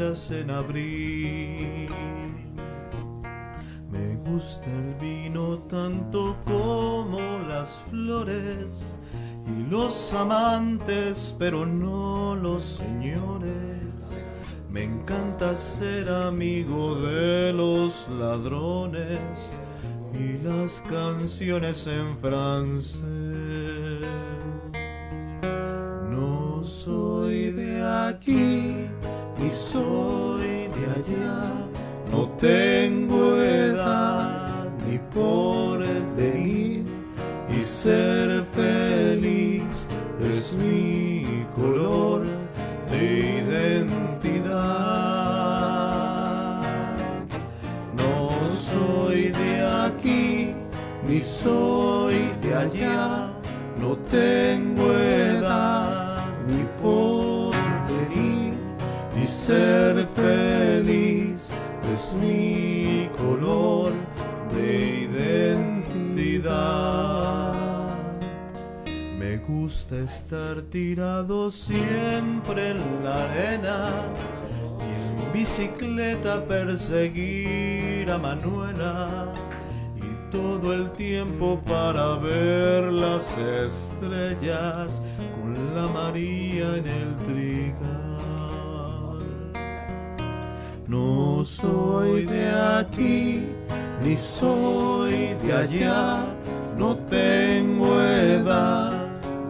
En abril. Me gusta el vino tanto como las flores y los amantes, pero no los señores. Me encanta ser amigo de los ladrones y las canciones en francés. No soy de aquí No gusta estar tirado siempre en la arena y en bicicleta perseguir a Manuela y todo el tiempo para ver las estrellas con la María en el trigal. No soy de aquí ni soy de allá, no tengo edad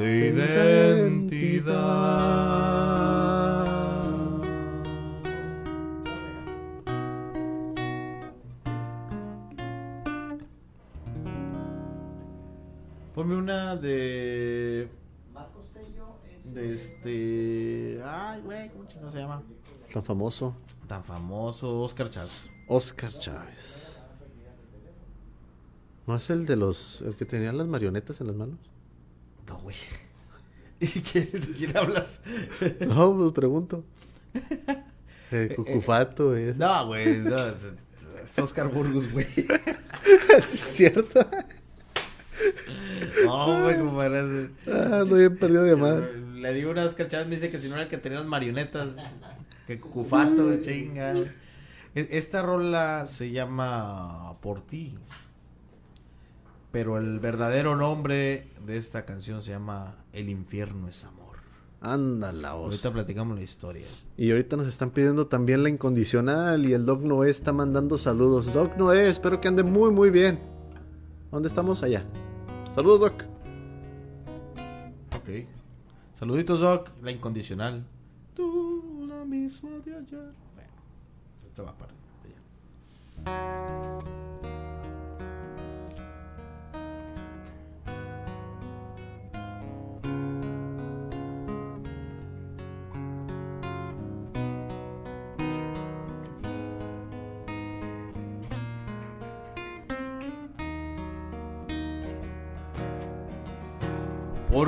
de identidad. Ponme una de. De este. Ay, güey, ¿cómo chingados se llama? Tan famoso. Tan famoso Oscar Chávez. Oscar Chávez. ¿No es el de los. el que tenía las marionetas en las manos? No, güey. ¿Y qué, de quién hablas? No, pues pregunto. Eh, Cucufato, eh. No, güey, no, es, Oscar Burgos, güey. ¿Sí es cierto? No, güey, compadre. Ah, no bien perdido de llamada. Le digo una Oscar Chávez, me dice que si no era el que tenía las marionetas. Que cufato, chinga. E- Esta rola se llama Por ti. Pero el verdadero nombre de esta canción se llama El infierno es amor. Ándala, vos. Ahorita platicamos la historia. Y ahorita nos están pidiendo también la incondicional y el Doc Noé está mandando saludos. Doc Noé, espero que ande muy muy bien. ¿Dónde estamos? Allá. Saludos, Doc. Ok. Saluditos, Doc. La incondicional. Tú, la misma de ayer. Bueno, esto va para allá.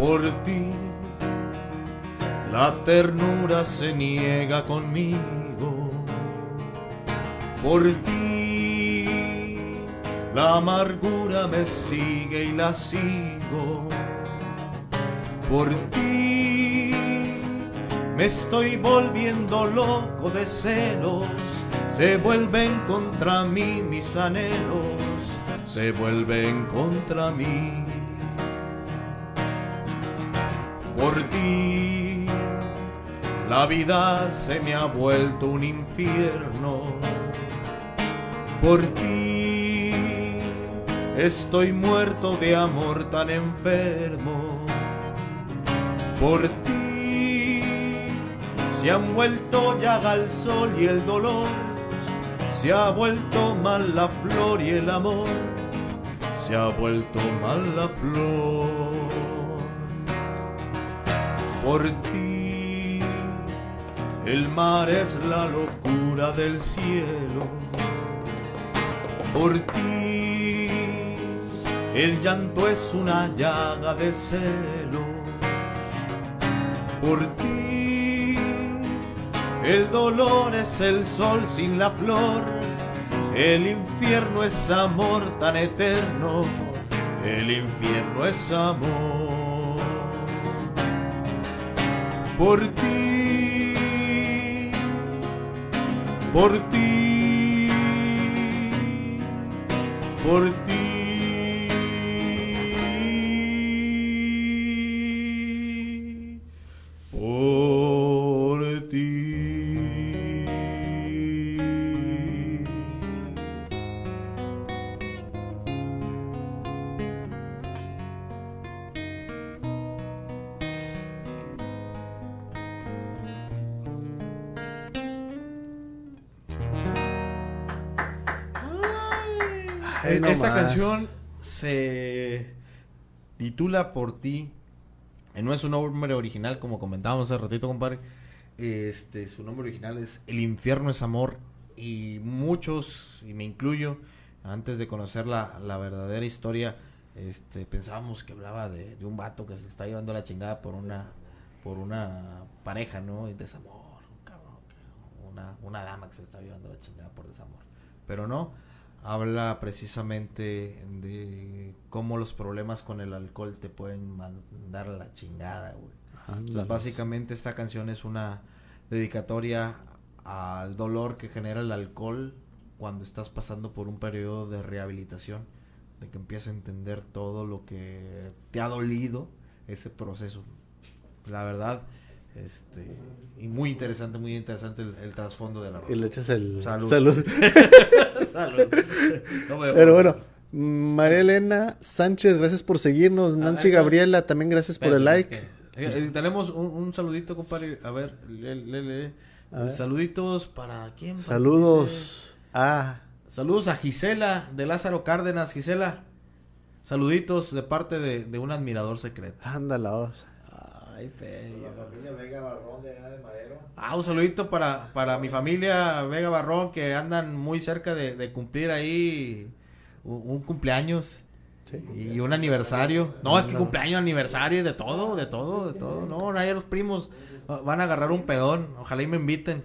por ti. La ternura se niega conmigo. Por ti. La amargura me sigue y la sigo. Por ti. Me estoy volviendo loco de celos. Se vuelven contra mí mis anhelos. Se vuelven contra mí por ti. La vida se me ha vuelto un infierno. Por ti estoy muerto de amor tan enfermo. Por ti se han vuelto llaga el sol y el dolor. Se ha vuelto mal la flor y el amor. Se ha vuelto mal la flor por ti. El mar es la locura del cielo. Por ti. El llanto es una llaga de celos. Por ti. El dolor es el sol sin la flor. El infierno es amor tan eterno. El infierno es amor por ti, por ti, por ti. Titula Por ti. Eh, No es un nombre original, como comentábamos hace ratito, compadre. Este, su nombre original es El infierno es amor. Y muchos, y me incluyo, antes de conocer la, la verdadera historia, este, pensábamos que hablaba de, un vato que se está llevando la chingada por una, por una pareja, ¿no? Y desamor, un cabrón, una, una dama que se está llevando la chingada por desamor. Pero no, habla precisamente de cómo los problemas con el alcohol te pueden mandar a la chingada, güey. Entonces, básicamente esta canción es una dedicatoria al dolor que genera el alcohol cuando estás pasando por un periodo de rehabilitación, de que empiezas a entender todo lo que te ha dolido ese proceso. La verdad, este, y muy interesante, muy interesante el, el trasfondo de la Y le echas el Salud. salud. Salud. No me- Pero bueno, María Elena Sánchez, gracias por seguirnos. Nancy ver, Gabriela, también gracias por el like. es que- eh, eh, tenemos un, un saludito, compadre. A ver, lee, lee, lee. A ver. Saluditos para quién. Para- Saludos a Saludos a Gisela de Lázaro Cárdenas. Gisela, saluditos de parte de, de un admirador secreto. Ándala. Ay, pello. familia Vega Barrón de allá de Madero. Ah, un saludito para, para mi familia Vega Barrón que andan muy cerca de, de cumplir ahí un, cumpleaños Sí. y un aniversario. No, es que cumpleaños, aniversario, de todo, de todo, de todo. No, nadie los primos ah, van a agarrar un pedón. Ojalá y me inviten.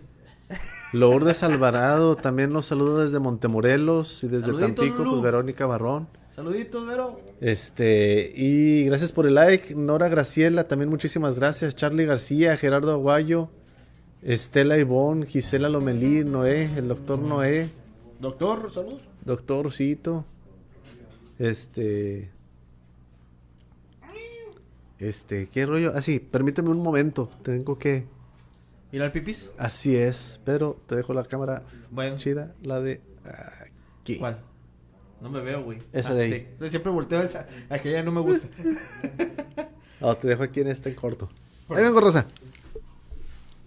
Lourdes Alvarado, también los saludo desde Montemorelos y desde Tampico, pues Verónica Barrón. Saluditos, Vero. Este, y gracias por el like. Nora Graciela, también muchísimas gracias. Charlie García, Gerardo Aguayo, Estela Ivón, Gisela Lomelí, Noé, el doctor Noé, Doctor, salud. doctor Cito. Este. Este, ¿qué rollo? Ah, sí, permíteme un momento. Tengo que. ¿Ir al pipis? Así es, pero te dejo la cámara Bueno, chida, la de aquí. ¿cuál? No me veo, güey. Esa Ah, de ahí. sí. Siempre volteo a esa. Aquella no me gusta. Ah, te dejo aquí en este en corto. Ahí vengo, Rosa.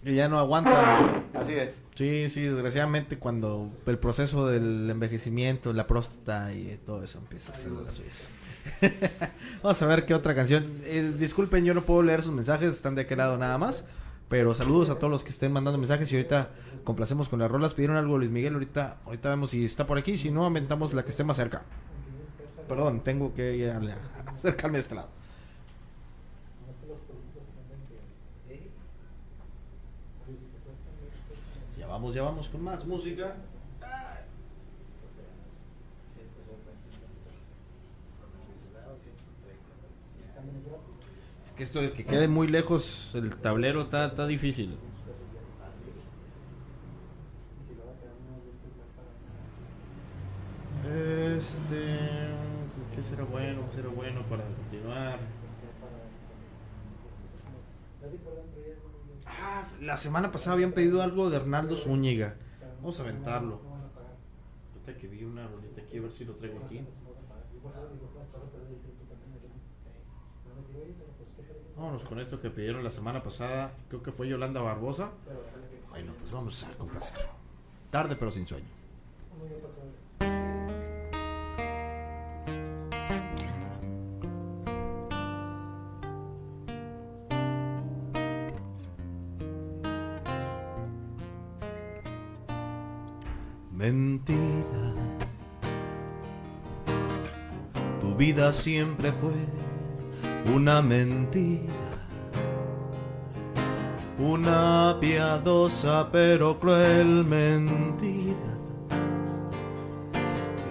que ya no aguanta. Así es. Sí, sí, desgraciadamente cuando el proceso del envejecimiento, la próstata y todo eso empieza a ser de las suyas. Vamos a ver qué otra canción. Eh, disculpen, yo no puedo leer sus mensajes, están de aquel lado nada más. Pero saludos a todos los que estén mandando mensajes y ahorita complacemos con las rolas. Pidieron algo Luis Miguel, ahorita, ahorita vemos si está por aquí, si no, aventamos la que esté más cerca. Perdón, tengo que ir a acercarme a este lado. Ya vamos, ya vamos con más música. Que esto de que quede muy lejos el tablero está, está difícil. Este, ¿qué será bueno? ¿Qué será bueno para continuar? Ah, la semana pasada habían pedido algo de Hernando Zúñiga. Vamos a aventarlo. Ahorita que vi una rolita aquí, a ver si lo traigo aquí. Vámonos con esto que pidieron la semana pasada. Creo que fue Yolanda Barbosa. Bueno, pues vamos a complacer. Tarde pero sin sueño. Mentira. Tu vida siempre fue una mentira. Una piadosa pero cruel mentira.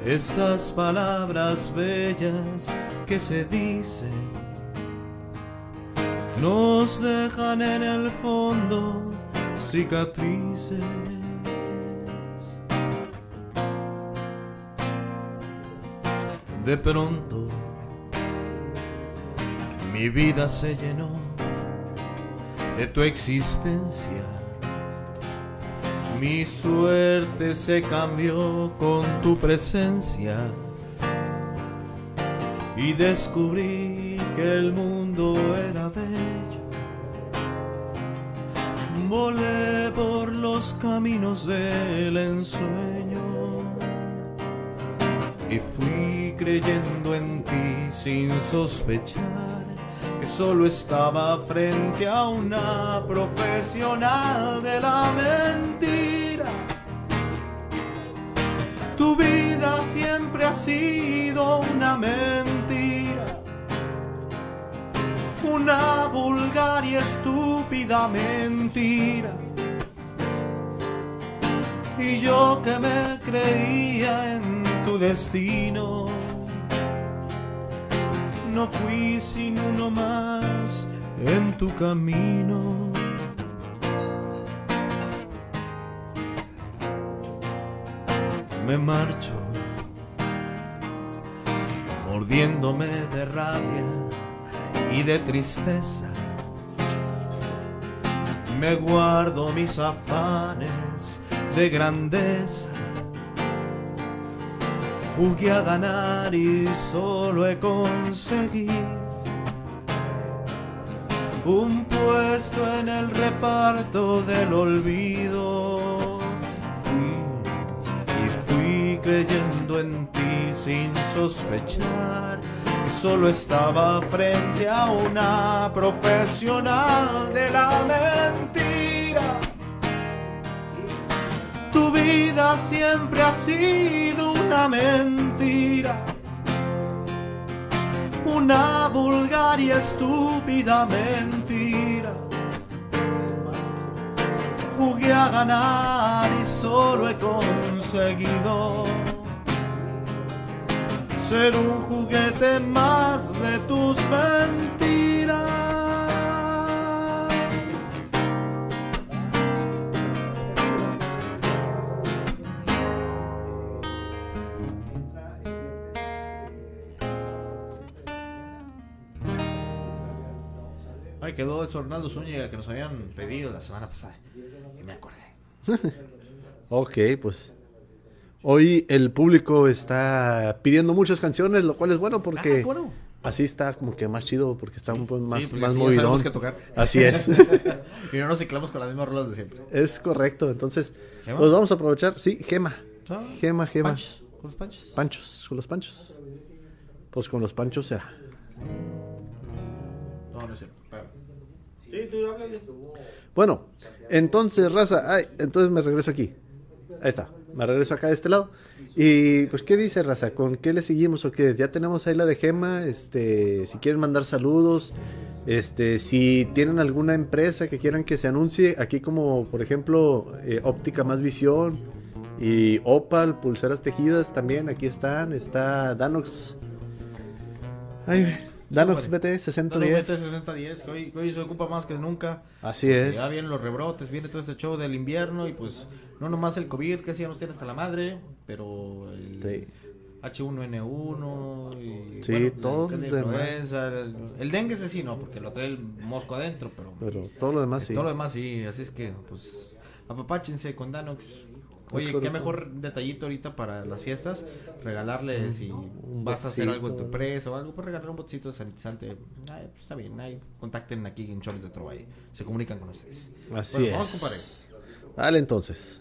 Esas palabras bellas que se dicen nos dejan en el fondo cicatrices. De pronto mi vida se llenó de tu existencia. Mi suerte se cambió con tu presencia y descubrí que el mundo era bello. Volé por los caminos del ensueño Y fui creyendo en ti sin sospechar que solo estaba frente a una profesional de la mentira. Tu vida siempre ha sido una mentira, una vulgar y estúpida mentira. Y yo que me creía en destino, no fui sin uno más en tu camino. Me marcho, mordiéndome de rabia y de tristeza. Me guardo mis afanes de grandeza. Jugué a ganar y solo he conseguido un puesto en el reparto del olvido. Fui y fui creyendo en ti sin sospechar solo estaba frente a una profesional de la mentira. Tu vida siempre ha sido una mentira una vulgar y estúpida mentira. Jugué a ganar y solo he conseguido ser un juguete más de tus mentiras. Quedó eso Ronaldo Zúñiga que nos habían pedido la semana pasada. Y me acordé. Ok, pues. Hoy el público está pidiendo muchas canciones, lo cual es bueno porque Ah, bueno. así está como que más chido, porque está un poco más, Sí, más así movidón. sabemos qué tocar. Así es. y no nos ciclamos con las mismas rolas de siempre. es correcto. Entonces, ¿Gema? pues vamos a aprovechar. Sí, gema. Ah, Gema, gema. Panchos, con los panchos. Panchos, con los panchos. Pues con los panchos será. No, no es cierto. Sí, tú. Bueno, entonces, raza, ay, entonces me regreso aquí. Ahí está, me regreso acá de este lado. Y pues, ¿qué dice raza? ¿Con qué le seguimos o qué? Ya tenemos ahí la de Gema, este, si quieren mandar saludos, este, si tienen alguna empresa que quieran que se anuncie, aquí como por ejemplo eh, Óptica Más Visión y Opal, Pulseras Tejidas también, aquí están, está Danox. Ay, Danox BT Dale, 6010. 6010, que hoy, que hoy se ocupa más que nunca. Así es. Ya vienen los rebrotes, viene todo este show del invierno y pues no nomás el COVID que sí ya nos tiene hasta la madre, pero el Sí. H1N1 y Sí, bueno, todo el el, el dengue ese sí no, porque lo trae el mosco adentro, pero, Pero todo lo demás sí. todo lo demás sí, así es que pues apapáchense con Danox. Oye, qué mejor detallito ahorita para las fiestas, regalarle si vas a hacer algo en tu empresa o algo, pues regalar un botecito de sanitizante. Ay, pues está bien, ahí contacten aquí en Choles de Trova, ahí se comunican con ustedes. Así Bueno, es. Vamos, compadre. Dale entonces.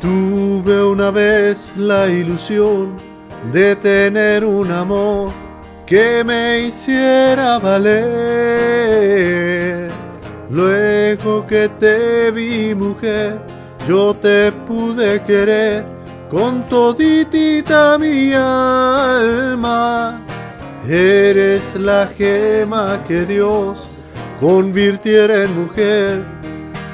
Tuve una vez la ilusión de tener un amor que me hiciera valer. Luego que te vi mujer, yo te pude querer con toditita mi alma. Eres la gema que Dios convirtiera en mujer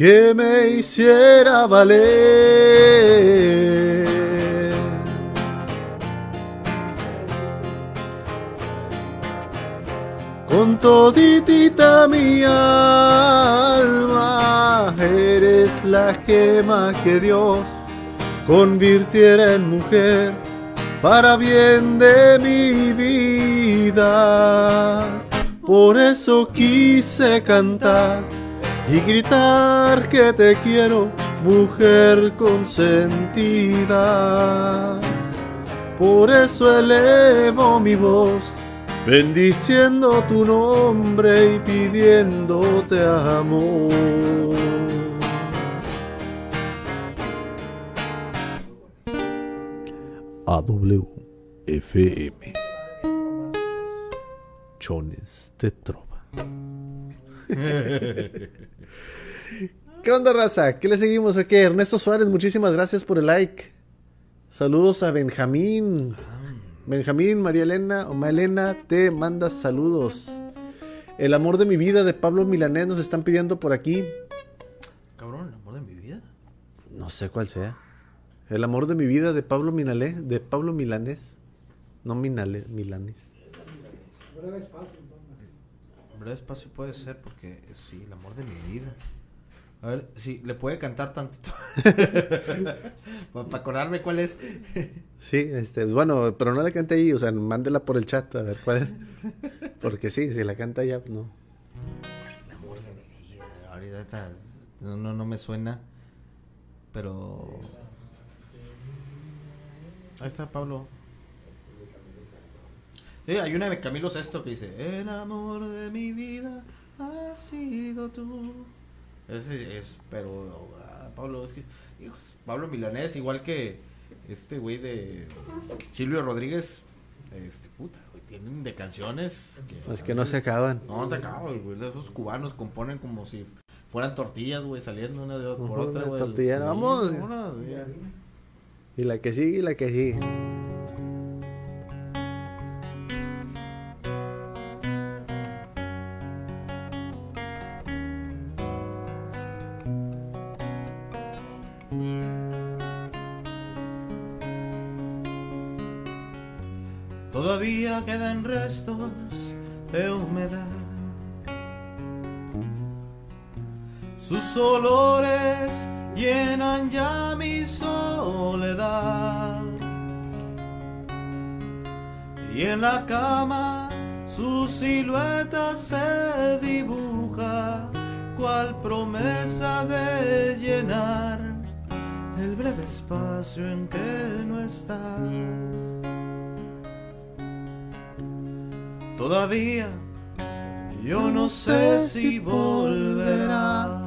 Que me hiciera valer. Con toditita mi alma, eres la gema que Dios convirtiera en mujer para bien de mi vida. Por eso quise cantar y gritar que te quiero, mujer consentida. Por eso elevo mi voz bendiciendo tu nombre y pidiéndote amor. AWFM Chones de Trova. ¿Qué onda, raza? ¿Qué le seguimos aquí? Ernesto Suárez, muchísimas gracias por el like. Saludos a Benjamín. Benjamín, María Elena o Elena te manda saludos. El amor de mi vida de Pablo Milanés nos están pidiendo por aquí. Cabrón, el amor de mi vida. No sé cuál sea. El amor de mi vida de Pablo Milanés, de Pablo Milanés. No Minale, Milanés. Breve espacio puede ser porque sí, el amor de mi vida. A ver, si le puede cantar tantito. Para acordarme cuál es. Sí, este, bueno, pero no la cante ahí, o sea, mándela por el chat a ver cuál es. Porque sí, si la canta ya, no. El amor de mi vida. Ahorita no, no, no me suena. Pero. Ahí está Pablo. Sí, hay una de Camilo Sesto que dice: El amor de mi vida ha sido tú. Ese es, pero ah, Pablo, es que, hijos, Pablo Milanés, igual que este güey de Silvio Rodríguez, este puta, güey, tienen de canciones. Que, es que no se acaban. No, no se acaban, güey. Esos cubanos componen como si fueran tortillas, güey, saliendo una de por otra, güey. Tortilla, vamos. Una, y la que sigue y la que sigue. Sé si volverá.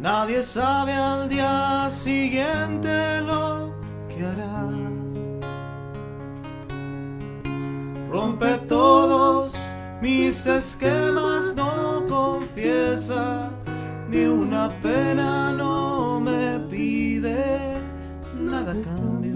Nadie sabe al día siguiente lo que hará. Rompe todos mis esquemas, no confiesa, ni una pena no me pide nada a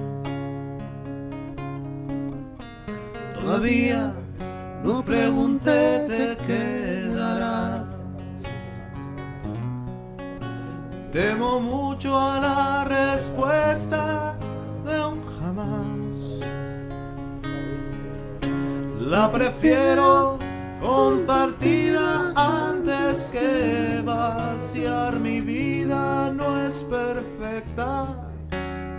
Todavía no pregunté, te quedarás. Temo mucho a la respuesta de un jamás. La prefiero compartida antes que vaciar mi vida. No es perfecta,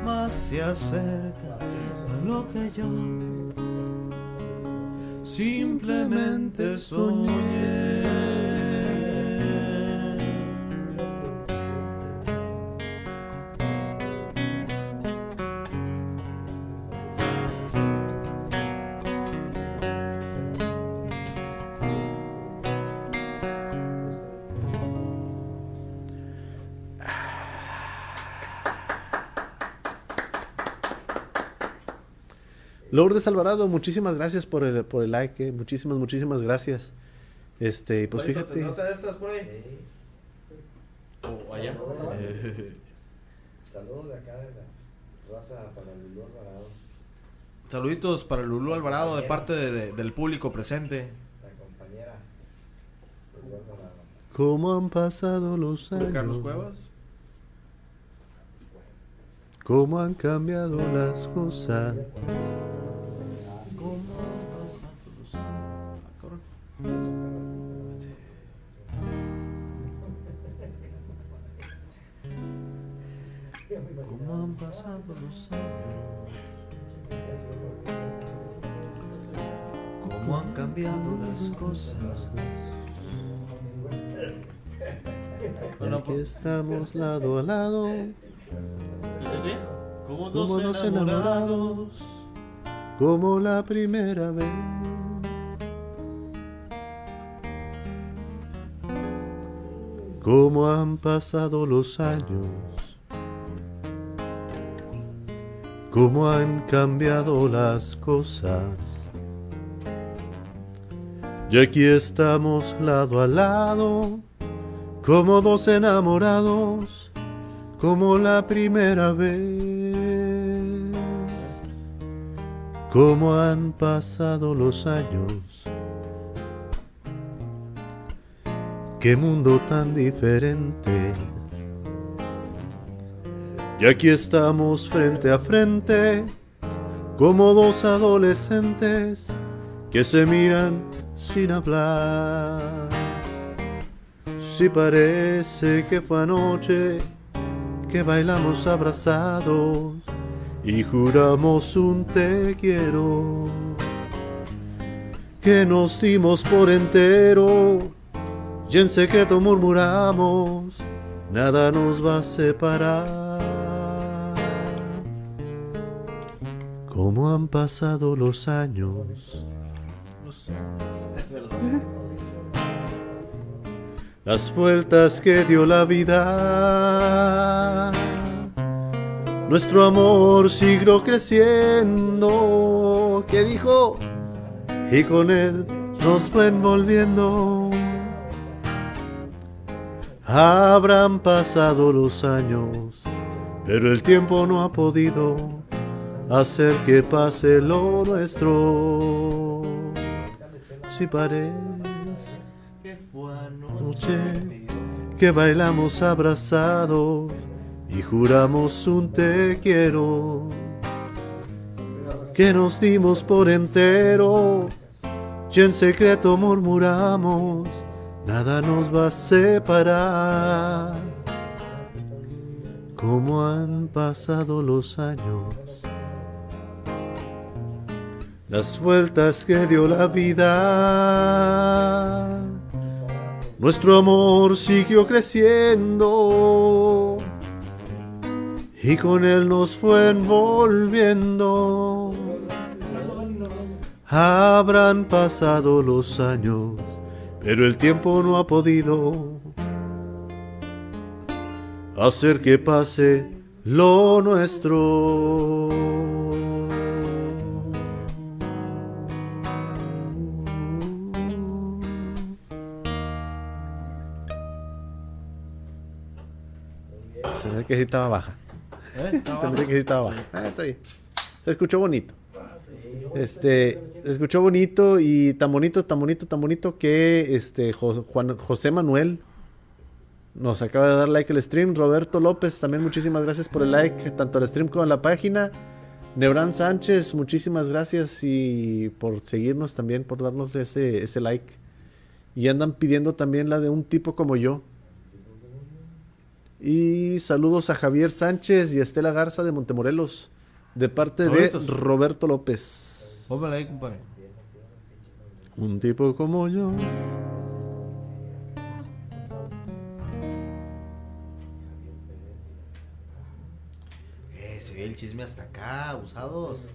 más se acerca a lo que yo simplemente soñé. Lourdes Alvarado, muchísimas gracias por el, por el like, eh, muchísimas, muchísimas gracias. Este, pues Juanito, fíjate. ¿te nota estas por ahí? ¿O allá? Saludos de acá de la raza para Lulú Alvarado, Saluditos para Lulú Alvarado de parte de- de- del público presente. la compañera Lulú Alvarado. ¿Cómo han pasado los años? Carlos Cuevas. ¿Cómo han cambiado las cosas? ¿Cómo han pasado los años? ¿Cómo han cambiado las cosas? Bueno, Aquí estamos lado a lado, Como como dos enamorados, como la primera vez. ¿Cómo han pasado los años? ¿Cómo han cambiado las cosas? Y aquí estamos lado a lado, como dos enamorados, como la primera vez. ¿Cómo han pasado los años? Qué mundo tan diferente. Y aquí estamos frente a frente, como dos adolescentes que se miran sin hablar. Si parece que fue anoche que bailamos abrazados y juramos un te quiero, que nos dimos por entero y en secreto murmuramos, nada nos va a separar. ¿Cómo han pasado los años? Las vueltas que dio la vida. Nuestro amor siguió creciendo. ¿Qué dijo? Y con él nos fue envolviendo. Habrán pasado los años, pero el tiempo no ha podido hacer que pase lo nuestro. Si parece que fue noche que bailamos abrazados y juramos un te quiero, que nos dimos por entero y en secreto murmuramos, nada nos va a separar. ¿Cómo han pasado los años? Las vueltas que dio la vida. Nuestro amor siguió creciendo y con él nos fue envolviendo. Habrán pasado los años, pero el tiempo no ha podido hacer que pase lo nuestro. Que sí estaba baja. ¿Eh? Se me hace que sí estaba baja. Ah, está bien. Se escuchó bonito. Este, se escuchó bonito y tan bonito, tan bonito, tan bonito que este Jo- Juan, José Manuel nos acaba de dar like al stream. Roberto López, también muchísimas gracias por el like, tanto al stream como a la página. Nebran Sánchez, muchísimas gracias y por seguirnos también, por darnos ese, ese like. Y andan pidiendo también la de un tipo como yo. Y saludos a Javier Sánchez y a Estela Garza de Montemorelos, de parte de. Roberto López. Póngale ahí, compadre. Un tipo como yo. Eh, se oye el chisme hasta acá, usados.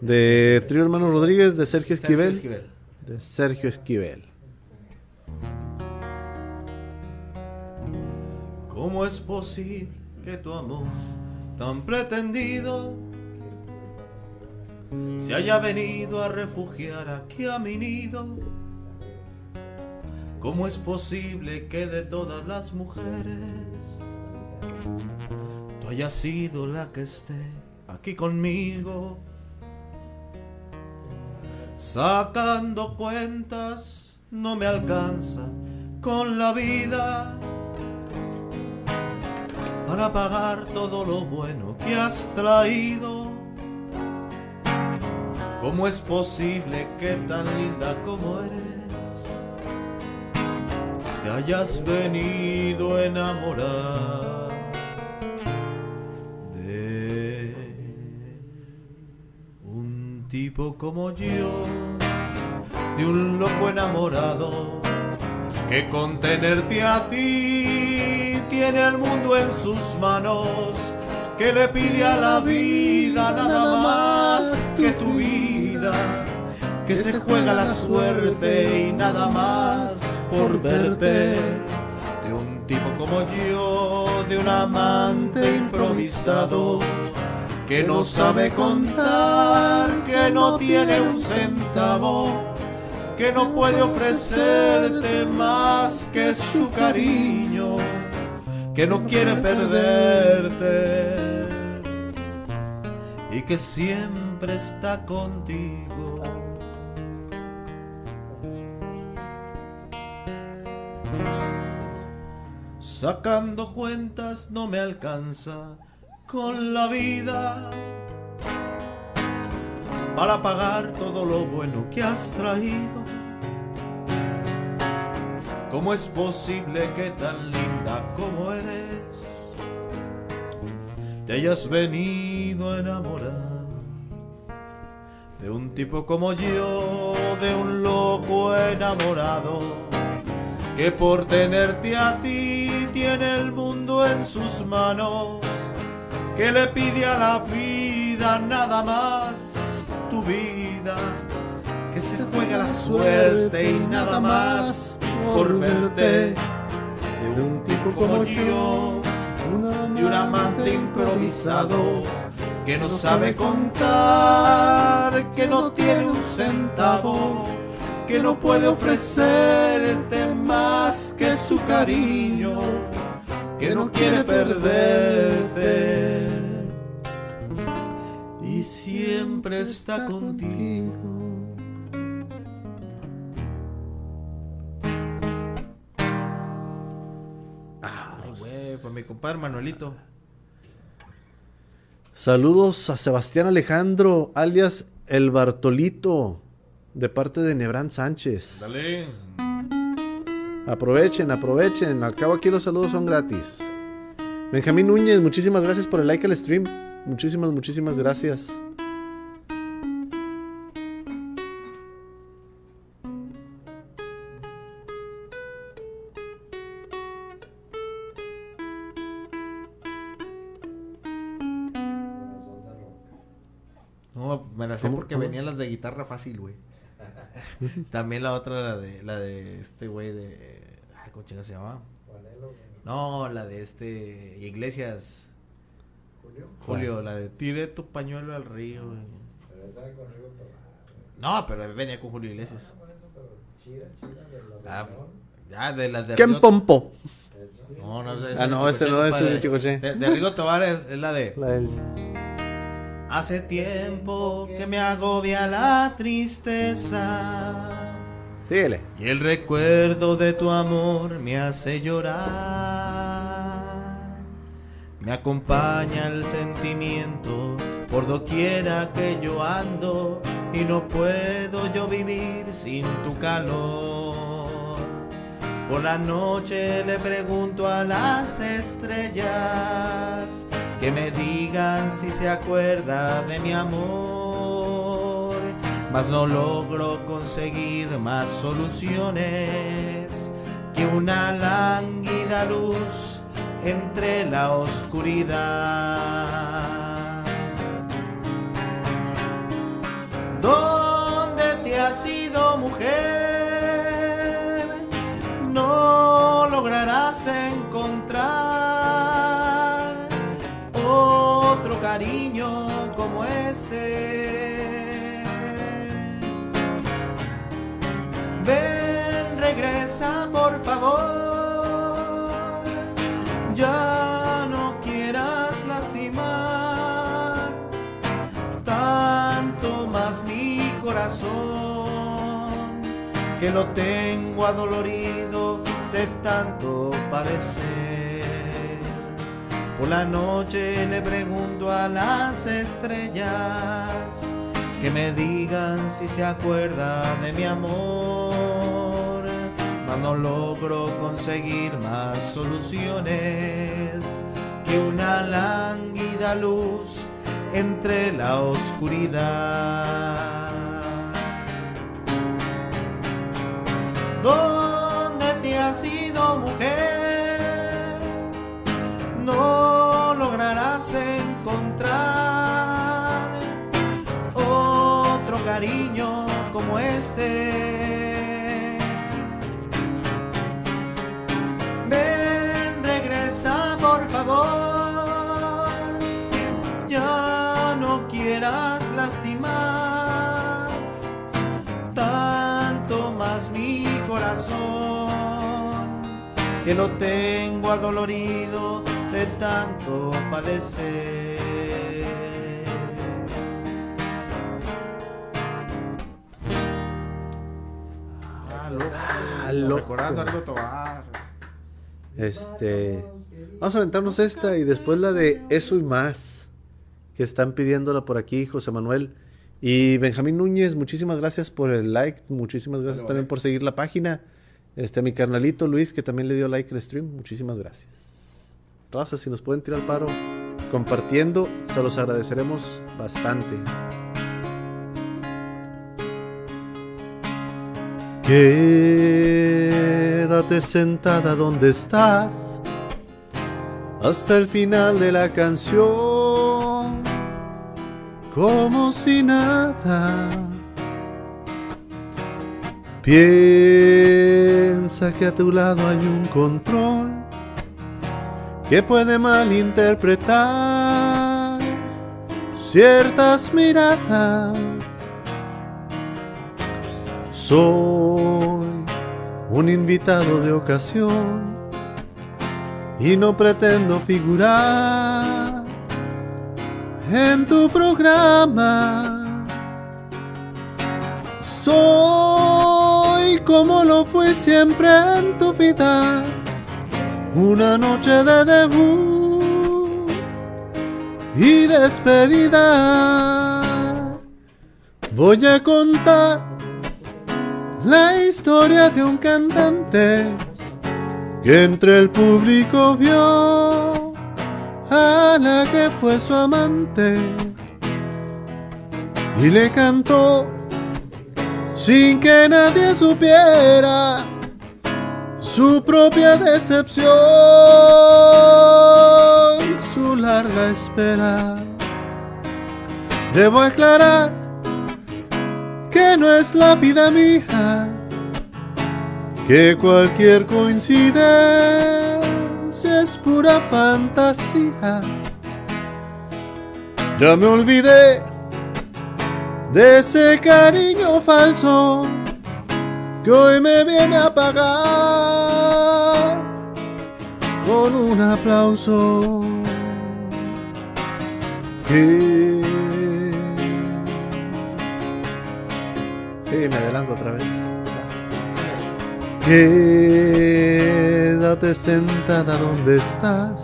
De Trío Hermano Rodríguez, de Sergio Esquivel. Esquivel. De Sergio Esquivel. ¿Cómo es posible que tu amor tan pretendido se haya venido a refugiar aquí a mi nido? ¿Cómo es posible que de todas las mujeres tú hayas sido la que esté aquí conmigo? Sacando cuentas no me alcanza con la vida para pagar todo lo bueno que has traído. ¿Cómo es posible que tan linda como eres te hayas venido a enamorar de un tipo como yo, de un loco enamorado? que con tenerte a ti tiene el mundo en sus manos, que le pide a la vida nada más que tu vida, que se juega la suerte y nada más por verte, de un tipo como yo, de un amante improvisado. Que no sabe contar, que no tiene un centavo, que no puede ofrecerte más que su cariño, que no quiere perderte y que siempre está contigo. Sacando cuentas no me alcanza con la vida para pagar todo lo bueno que has traído. ¿Cómo es posible que tan linda como eres te hayas venido a enamorar de un tipo como yo, de un loco enamorado que por tenerte a ti tiene el mundo en sus manos, que le pide a la vida nada más tu vida, que se juega la suerte y nada más por verte de un tipo como yo, de un amante improvisado que no sabe contar, que no tiene un centavo, que no puede ofrecerte más que su cariño, que no quiere perderte y siempre está contigo. Pues mi compadre Manuelito. Saludos a Sebastián Alejandro, alias El Bartolito, de parte de Nebrán Sánchez. Dale. Aprovechen, aprovechen. Al cabo aquí los saludos son gratis. Benjamín Núñez, muchísimas gracias por el like al stream. Muchísimas, muchísimas gracias. Me la sé ¿Cómo, porque cómo? venían las de guitarra fácil, güey. También la otra, la de, la de este güey de... Ay, ¿cómo se llama? Juanelo, No, la de este... Iglesias. Julio. Julio, la de tire tu pañuelo al río, güey. Pero esa era con Rigo Tobar. No, pero venía con Julio Iglesias. Ah, por eso, pero chida, chida de la Ah, ya, de las de ¿Quién pompo? No, no, ese Ah, no, ese no, ese es de. Chicoche. De, de Rigo Tobar es, es la de... La del- Hace tiempo que me agobia la tristeza Síguele. y el recuerdo de tu amor me hace llorar. Me acompaña el sentimiento por doquiera que yo ando y no puedo yo vivir sin tu calor. Por la noche le pregunto a las estrellas que me digan si se acuerda de mi amor, mas no logro conseguir más soluciones que una lánguida luz entre la oscuridad. ¿Dónde te has ido, mujer? No lograrás encontrar favor. Ya no quieras lastimar tanto más mi corazón que lo tengo adolorido de tanto padecer. Por la noche le pregunto a las estrellas que me digan si se acuerda de mi amor. No logro conseguir más soluciones que una lánguida luz entre la oscuridad. ¿Dónde te has ido, mujer? No lograrás encontrar otro cariño como este. Por favor. Ya no quieras lastimar tanto más mi corazón que lo tengo adolorido de tanto padecer. Ah, loco. Ah, loco. Recordando algo Tobar. Este. Vamos a aventarnos esta y después la de Eso y más. Que están pidiéndola por aquí, José Manuel. Y Benjamín Núñez, muchísimas gracias por el like. Muchísimas gracias también por seguir la página. Este, a mi carnalito Luis, que también le dio like al stream. Muchísimas gracias. Raza, si nos pueden tirar paro compartiendo, se los agradeceremos bastante. Quédate sentada donde estás hasta el final de la canción, como si nada. Piensa que a tu lado hay un control que puede malinterpretar ciertas miradas. Soy un invitado de ocasión y no pretendo figurar en tu programa. Soy como lo fui siempre en tu vida, una noche de debut y despedida. Voy a contar la historia de un cantante entre el público vio a la que fue su amante y le cantó sin que nadie supiera su propia decepción, su larga espera. Debo aclarar que no es la vida mía, que cualquier coincidencia es pura fantasía. Ya me olvidé de ese cariño falso que hoy me viene a pagar con un aplauso. Sí, me adelanto otra vez. Quédate sentada donde estás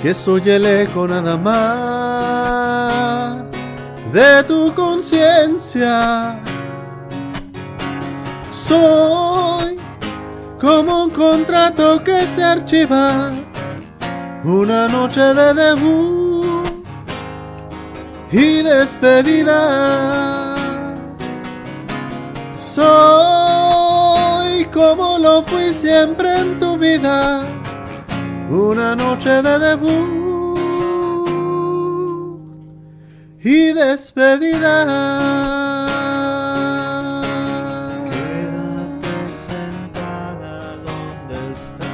que soy el eco nada más de tu conciencia. Soy como un contrato que se archiva, una noche de debut y despedida. Soy como lo fui siempre en tu vida, una noche de debut y despedida. Quédate sentada donde estás.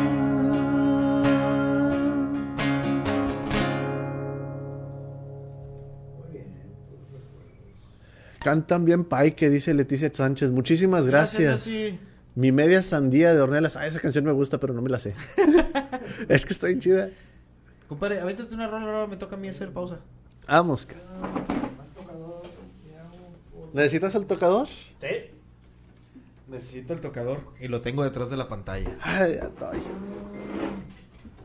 Cantan bien Pike, dice Leticia Sánchez. Muchísimas gracias. Leti. Mi media sandía de Ornelas. Ah, esa canción me gusta, pero no me la sé. es que está bien chida. Compadre, avéntate una rola, ahora me toca a mí hacer pausa. Vamos. ¿Necesitas el tocador? Sí. Necesito el tocador y lo tengo detrás de la pantalla. Ay, ya estoy.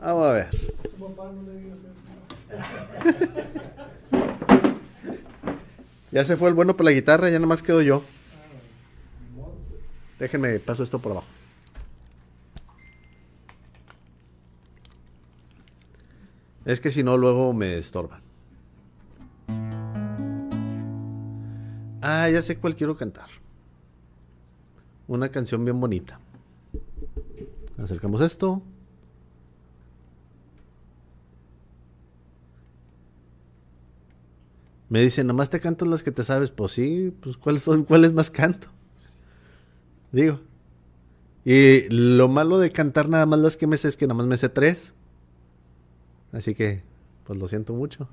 Vamos a ver. ya se fue el bueno por la guitarra, ya nomás quedo yo. Déjenme, paso esto por abajo. Es que si no, luego me estorban. Ah, ya sé cuál quiero cantar. Una canción bien bonita. Acercamos esto. Me dicen, nomás te cantas las que te sabes. Pues sí, pues ¿cuáles son? ¿Cuáles más canto? Digo. Y lo malo de cantar nada más las que me sé es que nada más me sé tres. Así que, pues lo siento mucho.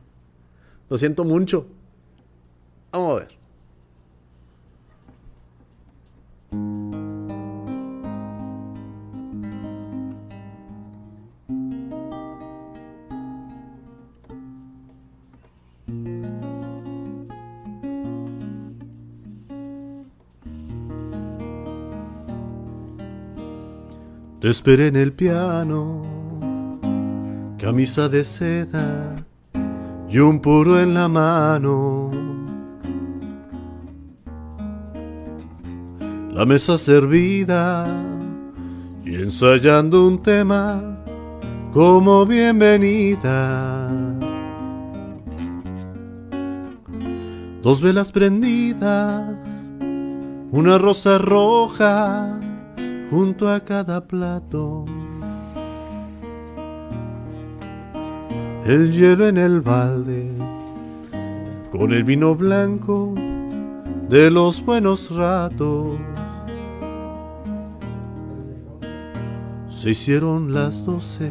Lo siento mucho. Vamos a ver. Te esperé en el piano, camisa de seda y un puro en la mano. La mesa servida y ensayando un tema como bienvenida. Dos velas prendidas, una rosa roja junto a cada plato. El hielo en el balde, con el vino blanco de los buenos ratos. Se hicieron las doce,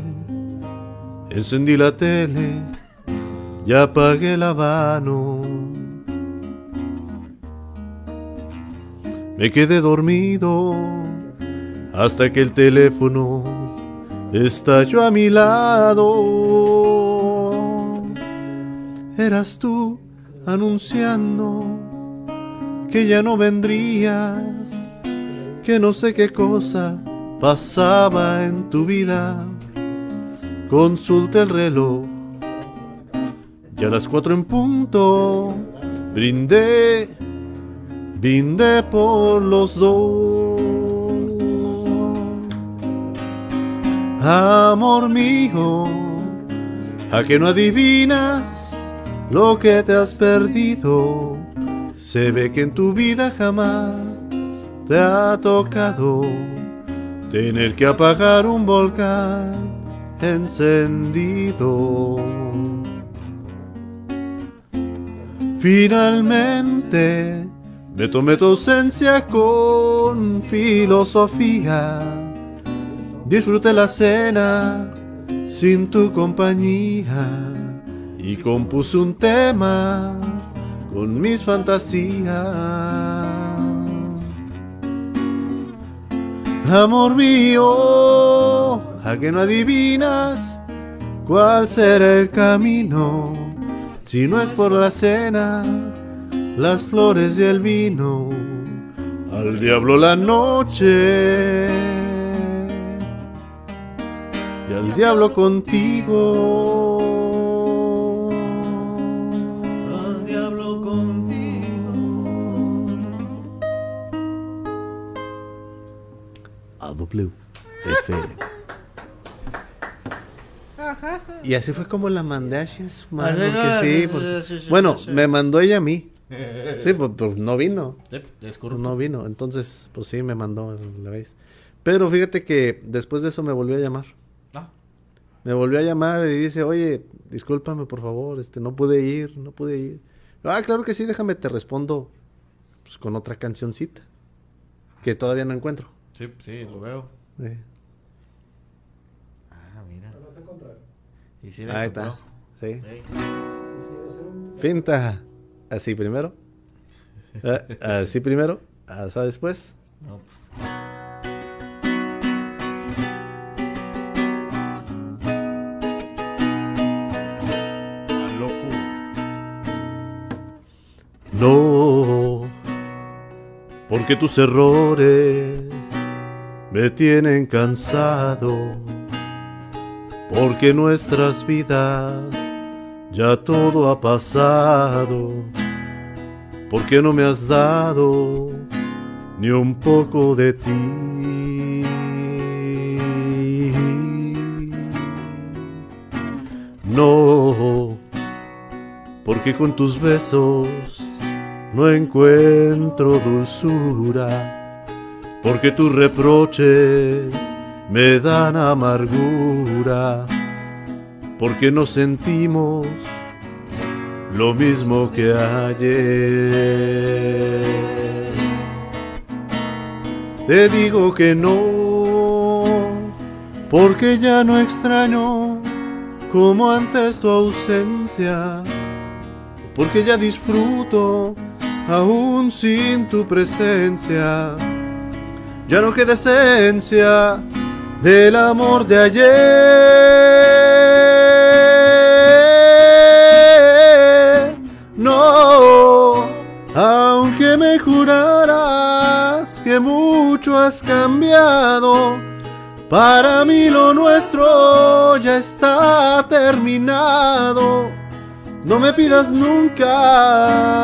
encendí la tele y apagué el habano. Me quedé dormido hasta que el teléfono estalló a mi lado. Eras tú anunciando que ya no vendrías, que no sé qué cosa pasaba en tu vida. Consulté el reloj y a las cuatro en punto brindé, brindé por los dos. Amor mío, a que no adivinas lo que te has perdido. Se ve que en tu vida jamás te ha tocado tener que apagar un volcán encendido. Finalmente me tomé tu ausencia con filosofía. Disfruté la cena sin tu compañía. Y compuse un tema con mis fantasías. Amor mío, a que no adivinas cuál será el camino, si no es por la cena, las flores y el vino, al diablo la noche y al diablo contigo. Al diablo contigo. A F. Y así fue como la mandé a Chesma, Así porque sí, bueno, me mandó ella a mí. Sí, pues, pues, no vino. No vino. Entonces, pues sí, me mandó el Levi's. Pero fíjate que después de eso me volvió a llamar. Ah, Me volvió a llamar y dice, oye, discúlpame por favor, este, no pude ir, no pude ir. Ah, claro que sí, déjame, te respondo pues, con otra cancioncita. Que todavía no encuentro. sí, sí, lo veo. Ah, mira. No te encontré. Y sí la ahí encontró. está. Sí. Sí. Finta. Así primero. Eh, así primero. Así después. No, pues. No, porque tus errores me tienen cansado, porque nuestras vidas ya todo ha pasado, porque no me has dado ni un poco de ti. No, porque con tus besos no encuentro dulzura, porque tus reproches me dan amargura, porque no sentimos lo mismo que ayer. Te digo que no, porque ya no extraño como antes tu ausencia porque ya disfruto aún sin tu presencia. Ya no queda esencia del amor de ayer. No, aunque me juraras que mucho has cambiado. Para mí lo nuestro ya está terminado. No me pidas nunca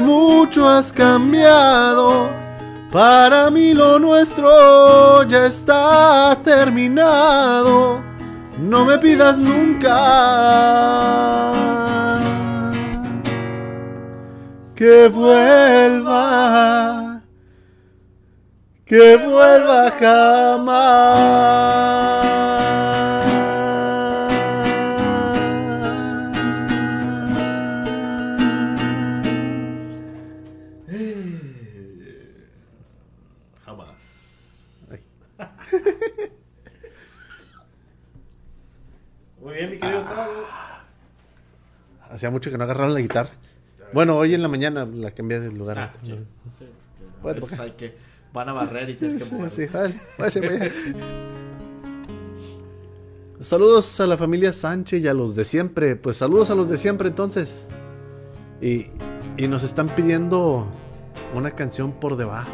Mucho has cambiado, para mí lo nuestro ya está terminado. No me pidas nunca que vuelva que vuelva jamás. Hacía mucho que no agarraba la guitarra. Bueno, hoy en la mañana la cambié de lugar. Ah, sí. Bueno, Pues hay que van a barrer y tienes que Sí, mover. sí, vale. Saludos a la familia Sánchez y a los de siempre. Pues saludos a los de siempre entonces. Y, y nos están pidiendo una canción por debajo.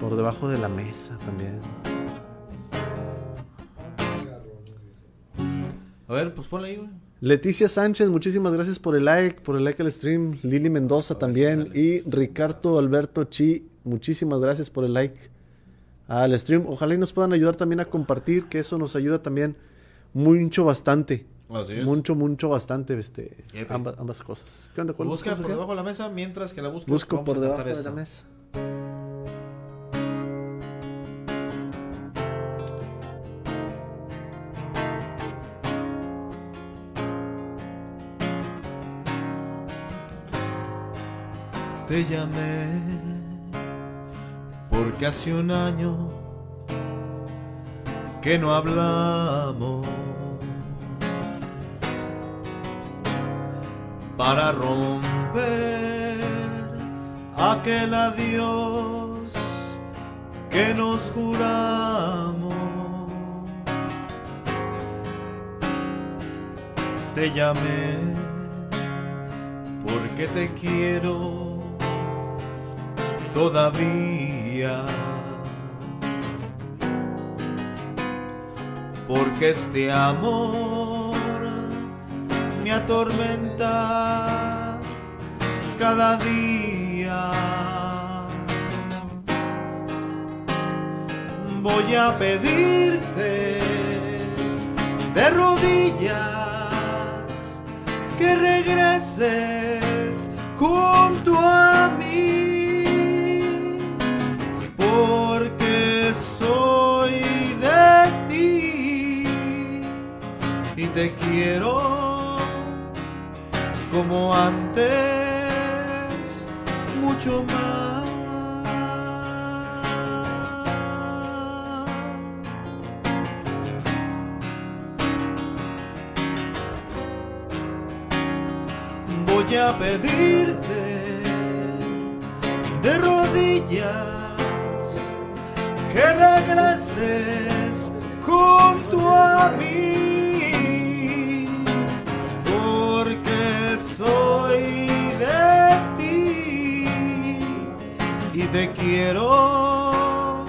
Por debajo de la mesa también. A ver, pues ponle ahí, güey. Leticia Sánchez, muchísimas gracias por el like, por el like al stream. Lili Mendoza también. Y Ricardo Alberto Chi, muchísimas gracias por el like al stream. Ojalá y nos puedan ayudar también a compartir, que eso nos ayuda también mucho bastante. Así es. Mucho, mucho bastante, este, ambas, ambas cosas. ¿Qué onda? ¿Cuál Busca por debajo de la mesa mientras que la. Busco vamos por debajo de la mesa. Te llamé por casi un año que no hablamos. para romper aquel adiós que nos juramos. Te llamé porque te quiero todavía. Porque este amor me atormenta cada día. Voy a pedirte de rodillas que regreses junto a mí, te quiero como antes, mucho más. Voy a pedirte de rodillas que regreses te quiero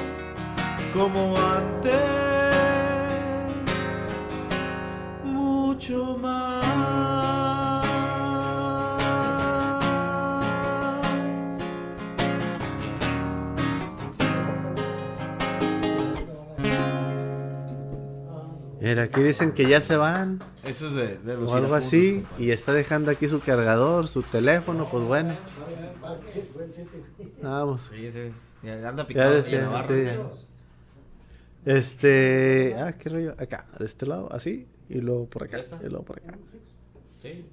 como antes, Mira, aquí dicen que ya se van Eso es de, de los o algo así y está dejando aquí su cargador, su teléfono, pues bueno. Vamos. Sí, sí, ya anda Ya picado en decía, sí. Este, ah, qué rollo, acá, de este lado, así, y luego por acá, ¿Ya está? y luego por acá. Sí.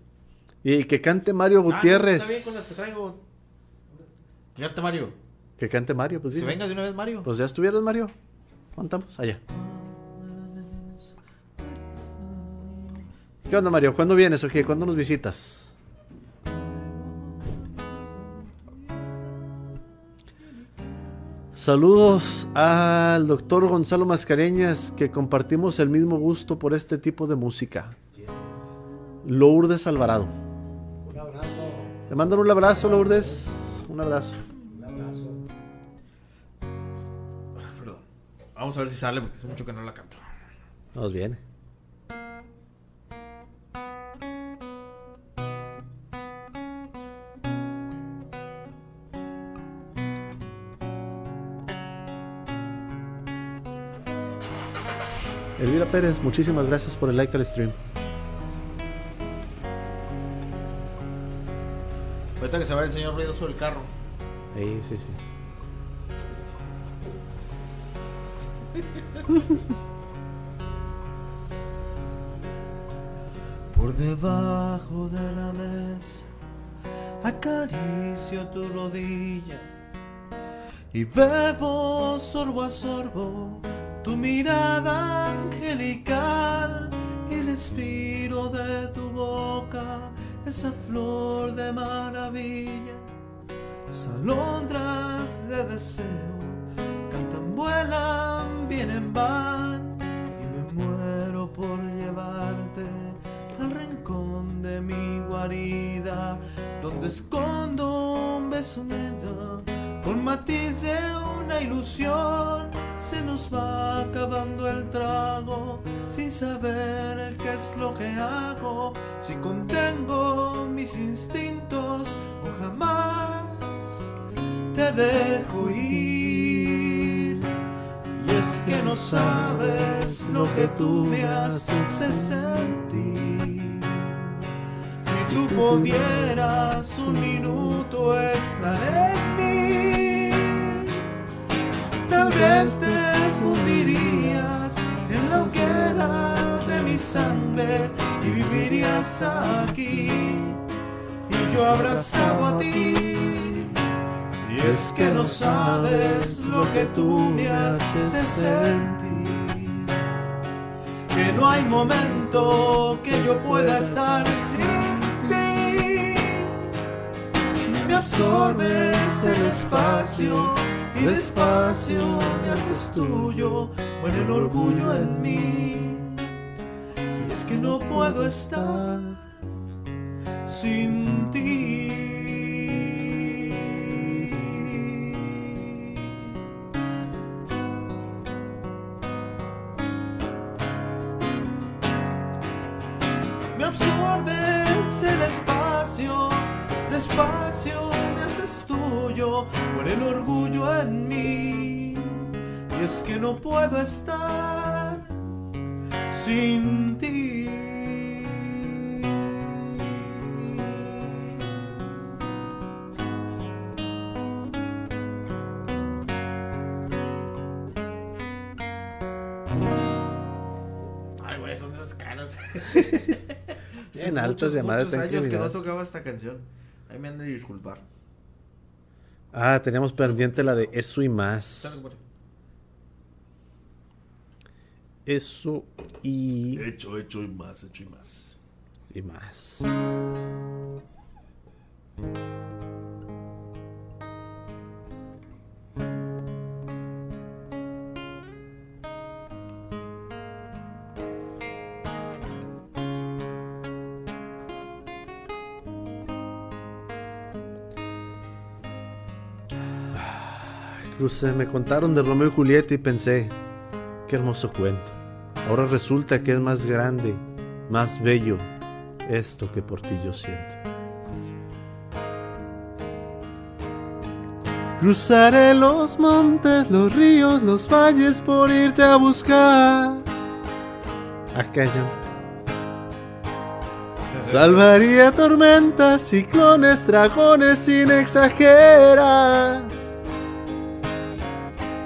Y que cante Mario Gutiérrez. Ah, está bien con las que traigo. Fíjate, Mario. Que cante Mario, pues Si sí. venga de una vez, Mario. Pues ya estuvieron, Mario. ¿Cuánto estamos? Allá. ¿Qué onda, Mario? ¿Cuándo vienes o qué? ¿Cuándo nos visitas? Saludos al doctor Gonzalo Mascareñas, que compartimos el mismo gusto por este tipo de música. Lourdes Alvarado. Un abrazo, Le mandan un abrazo, Lourdes. Un abrazo. un abrazo. Perdón. Vamos a ver si sale porque hace mucho que no la canto. Nos viene. Elvira Pérez, muchísimas gracias por el like al stream. Ahorita que se va el señor ruidoso del carro. Sí, sí, sí. Por debajo de la mesa acaricio tu rodilla y bebo sorbo a sorbo tu mirada angelical y respiro de tu boca esa flor de maravilla. Esas alondras de deseo cantan, vuelan, vienen, van y me muero por llevarte al rincón de mi guarida donde escondo un beso con matiz de una ilusión se nos va acabando el trago. Sin saber qué es lo que hago si contengo mis instintos o jamás te dejo ir. Y es que no sabes lo que tú me haces sentir tú pudieras un minuto estar en mí. Tal vez te fundirías en la hoguera de mi sangre y vivirías aquí. Y yo abrazado a ti. Y es que no sabes lo que tú me haces sentir. Que no hay momento que yo pueda estar sin absorbes el espacio y despacio me haces tuyo, muere el orgullo en mí. Y es que no puedo estar sin ti. Muere el orgullo en mí. Y es que no puedo estar sin ti. Ay, güey, son esas caras. Bien altas llamadas de muchos años que no tocaba esta canción. Ahí me han de disculpar. Ah, teníamos pendiente la de eso y más. Eso y, Hecho, hecho y más, hecho y más. y más. Me contaron de Romeo y Julieta y pensé, qué hermoso cuento. Ahora resulta que es más grande, más bello esto que por ti yo siento. Cruzaré los montes, los ríos, los valles por irte a buscar. Aquello. Salvaría tormentas, ciclones, dragones sin exagerar.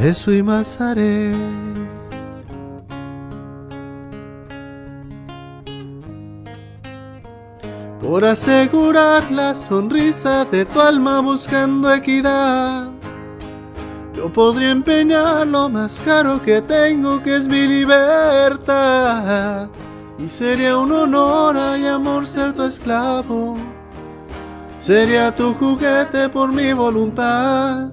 eso y más haré. Por asegurar la sonrisa de tu alma buscando equidad. Yo podría empeñar lo más caro que tengo, que es mi libertad. Y sería un honor y amor ser tu esclavo. Sería tu juguete por mi voluntad.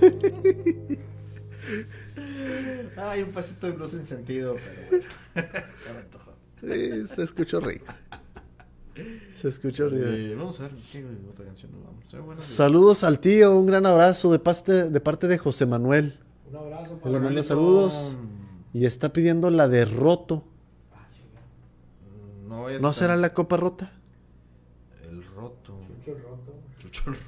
Ay, un pasito de blues sin sentido, pero bueno. Ya me antojó. Sí, se escuchó rico. Se escuchó rico. Eh, vamos a ver qué otra canción nos vamos. Eh, días. Saludos al tío, un gran abrazo de parte de, parte de José Manuel. Un abrazo Le manda saludos. Y está pidiendo la de roto. No, vaya a ¿No estar- será la copa rota? El roto. Chucho el roto. Chucho el roto.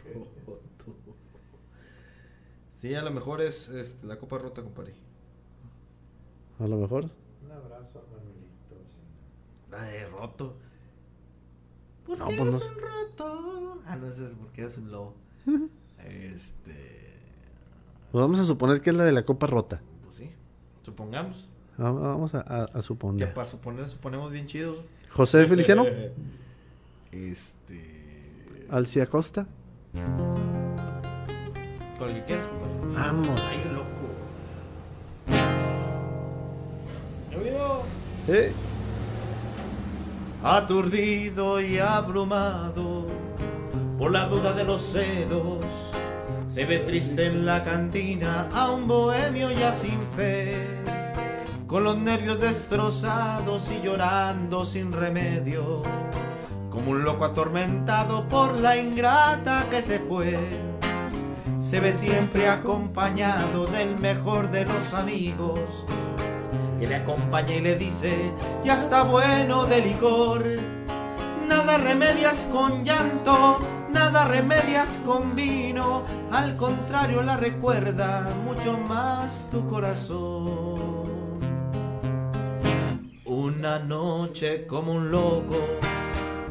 Sí, a lo mejor es este, la copa rota, compadre. A lo mejor. Un abrazo a Manuelito. sí. La de roto. ¿Por No, qué pues no eres sé. un roto? Ah, no, ese es porque eres un lobo. este. Pues vamos a suponer que es la de la copa rota. Pues sí. Supongamos. Va- Vamos a, a- a Que suponer. para suponer, suponemos bien chido. José Feliciano, Este. Alcia Costa. Con el que quieras, compadre. Vamos. Ay, loco. Eh, aturdido y abrumado por la duda de los celos. Se ve triste en la cantina a un bohemio ya sin fe, con los nervios destrozados y llorando sin remedio, como un loco atormentado por la ingrata que se fue. Se ve siempre acompañado del mejor de los amigos, que le acompaña y le dice, ya está bueno de licor, nada remedias con llanto, nada remedias con vino, al contrario la recuerda mucho más tu corazón. Una noche como un loco,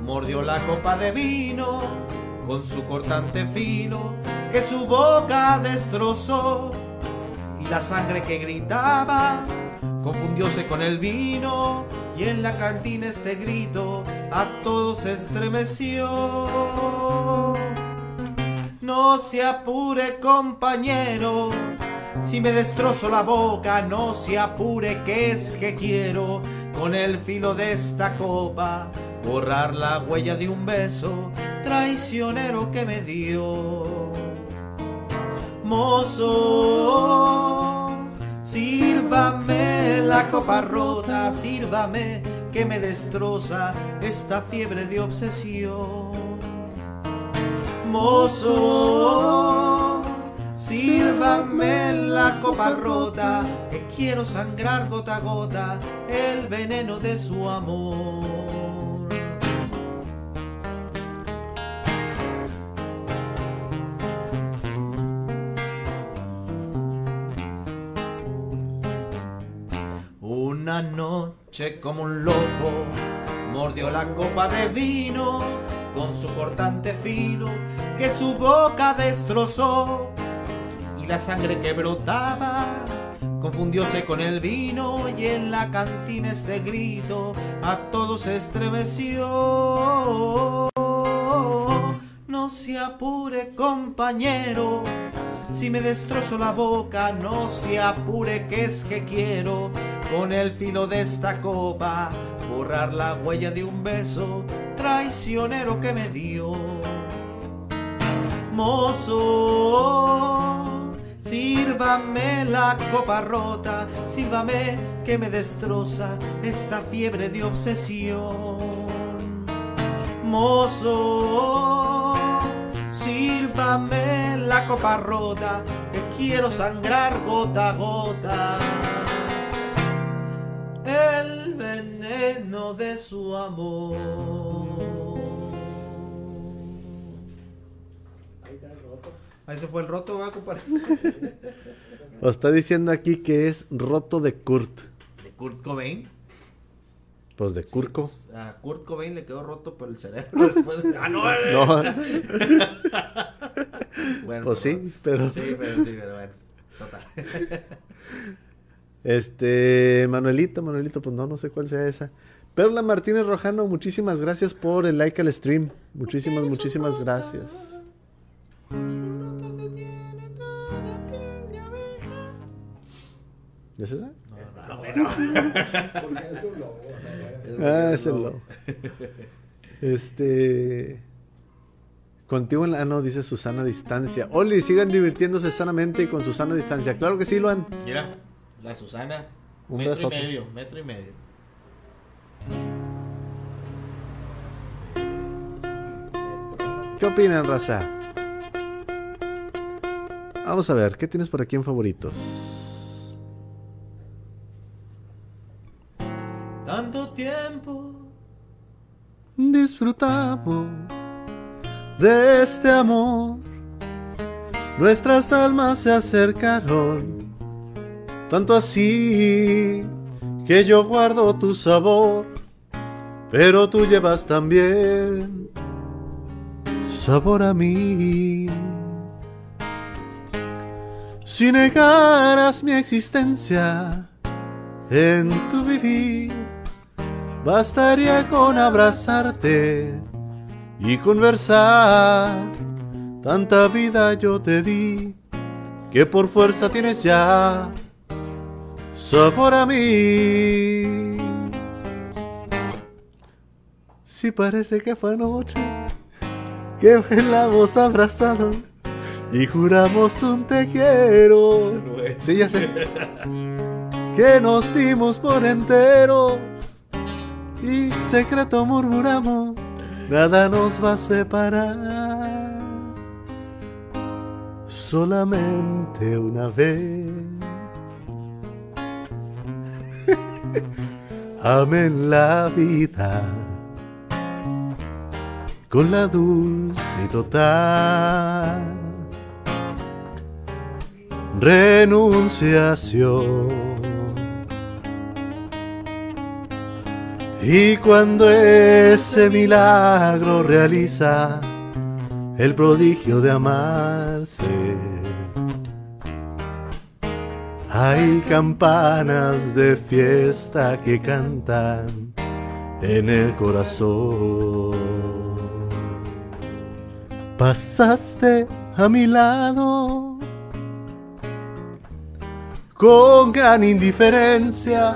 mordió la copa de vino con su cortante filo que su boca destrozó y la sangre que gritaba confundióse con el vino y en la cantina este grito a todos estremeció. No se apure compañero, si me destrozo la boca, no se apure que es que quiero con el filo de esta copa borrar la huella de un beso traicionero que me dio. Mozo, sírvame la copa rota, sírvame que me destroza esta fiebre de obsesión. Mozo, sírvame la copa rota, que quiero sangrar gota a gota el veneno de su amor. Una noche como un loco mordió la copa de vino con su cortante filo que su boca destrozó y la sangre que brotaba confundióse con el vino y en la cantina este grito a todos estremeció. No se apure compañero, si me destrozo la boca, no se apure que es que quiero con el filo de esta copa borrar la huella de un beso traicionero que me dio. Mozo, sírvame la copa rota, sírvame que me destroza esta fiebre de obsesión. Mozo, sírvame la copa rota, que quiero sangrar gota a gota el veneno de su amor. Ahí está el roto. Ahí se fue el roto, va, compadre. Os está diciendo aquí que es roto de Kurt. De Kurt Cobain. Pues de Curco. A Kurt Cobain le quedó roto por el cerebro después de- ¡Ah, no! eh! No, Bueno, pues sí, pero. Sí, pero sí, pero bueno. Total. Este, Manuelito, Manuelito, pues no, no sé cuál sea esa. Perla Martínez Rojano, muchísimas gracias por el like al stream. Muchísimas, muchísimas gracias. ¿Es esa? Porque es un Ah, es el lobo. Este. Contigo en la. Ah, no, dice Susana Distancia. Oli, sigan divirtiéndose sanamente y con Susana Distancia. Claro que sí, Luan. Mira, la Susana. Un metro besote. y medio, metro y medio. ¿Qué opinan, raza? Vamos a ver, ¿qué tienes por aquí en favoritos? Tiempo. Disfrutamos de este amor. Nuestras almas se acercaron, tanto así que yo guardo tu sabor, pero tú llevas también sabor a mí. Si negaras mi existencia en tu vivir, bastaría con abrazarte y conversar. Tanta vida yo te di que por fuerza tienes ya sabor a mí. Si parece que fue anoche que bailamos abrazados y juramos un te quiero. no. Sí, ya sé. Que nos dimos por entero y secreto murmuramos, nada nos va a separar. Solamente una vez. Amen la vida con la dulce total renunciación. Y cuando ese milagro realiza el prodigio de amarse, hay campanas de fiesta que cantan en el corazón. Pasaste a mi lado con gran indiferencia.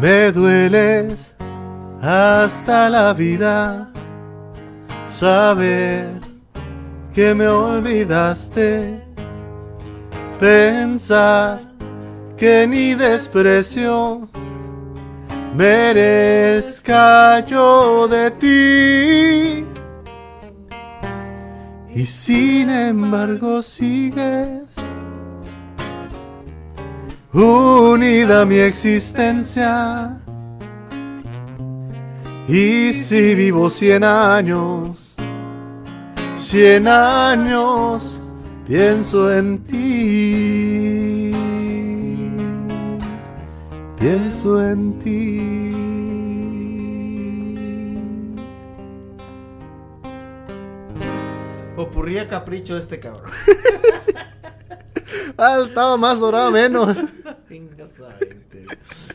Me dueles hasta la vida saber que me olvidaste, pensar que ni desprecio merezca yo de ti. Y sin embargo sigues unida mi existencia. Y si vivo cien años, cien años, pienso en ti. Pienso en ti. Opurría capricho este cabrón. Ah, estaba más dorado menos. Venga, gente.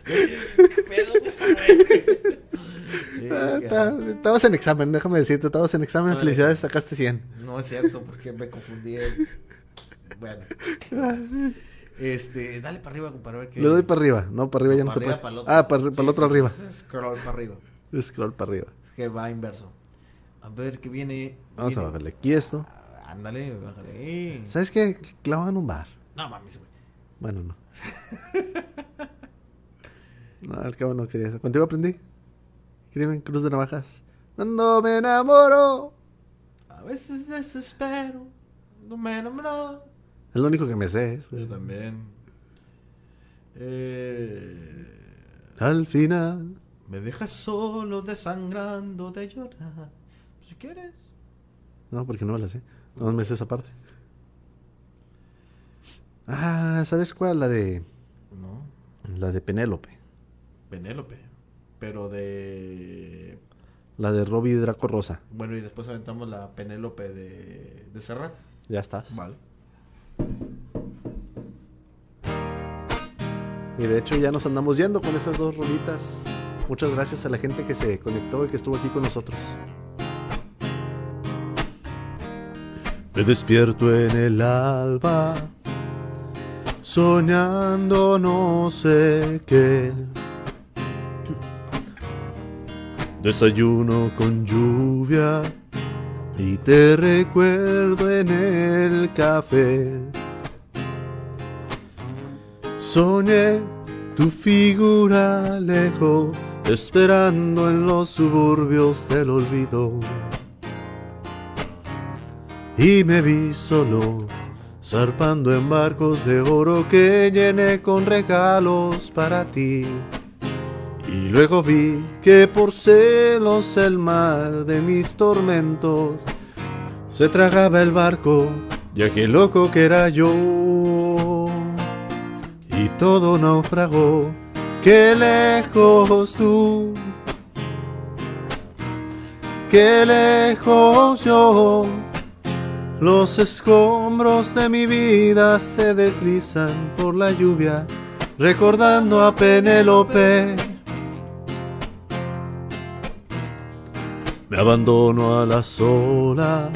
¿Qué pedo con esa güey? Ah, está- Estabas en examen, déjame decirte, estabas en examen, Órale. felicidades, sacaste 100. No es cierto, porque me confundí. Bueno. Este, dale para arriba, compadre. a ver qué- Le doy para arriba, no, para arriba ya no, para se puede. para. Ah, para, para Sí, el otro sí, arriba. Scroll para arriba. Scroll para arriba. Es que va inverso. A ver qué viene. Vamos a bajarle aquí esto. Ah, Ándale, bájale. ¿Sabes qué? Clavan un bar. No mames, güey. Bueno, no. no, al cabo no quería eso. Contigo aprendí. Crimen, cruz de navajas. Cuando me enamoro. A veces desespero. No me enamoro. Es lo único que me sé. eso. Yo también. Eh, Al final. me dejas solo desangrando de llorar. Si quieres. No, porque no me la sé. No me sé esa parte. Ah, ¿sabes cuál? La de. No. La de Penélope. Penélope. Pero de. La de Robbie Draco Rosa. Bueno, y después aventamos la Penélope de, de Serrat. Ya estás. Vale. Y de hecho ya nos andamos yendo con esas dos rolitas. Muchas gracias a la gente que se conectó y que estuvo aquí con nosotros. Me despierto en el alba, soñando no sé qué. Desayuno con lluvia y te recuerdo en el café. Soñé tu figura lejos, esperando en los suburbios del olvido. Y me vi solo, zarpando en barcos de oro que llené con regalos para ti. Y luego vi que por celos el mar de mis tormentos se tragaba el barco, ya que loco que era yo. Y todo naufragó. Qué lejos tú, qué lejos yo. Los escombros de mi vida se deslizan por la lluvia, recordando a Penélope. Me abandono a las olas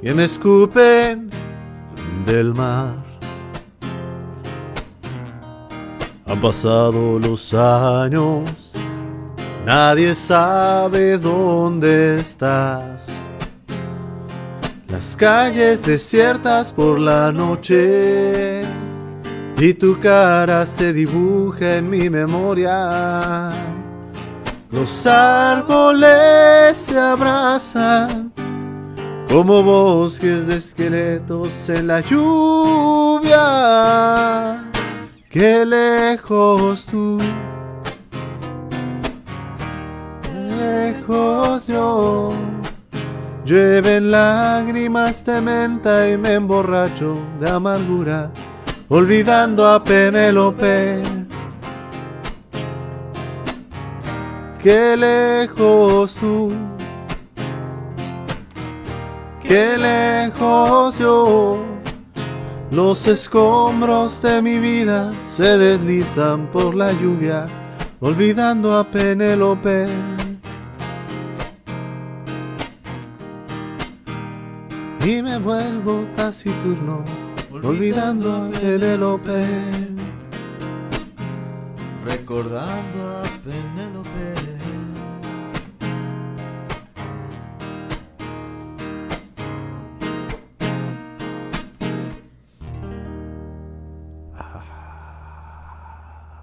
y me escupen del mar. Han pasado los años, nadie sabe dónde estás. Las calles desiertas por la noche y tu cara se dibuja en mi memoria. Los árboles se abrazan como bosques de esqueletos en la lluvia. Qué lejos tú, qué lejos yo. Llueven lágrimas de menta y me emborracho de amargura, olvidando a Penélope. Qué lejos tú, qué lejos yo. Los escombros de mi vida se deslizan por la lluvia, olvidando a Penélope. Y me vuelvo taciturno, olvidando a Penélope. Recordando a Penélope.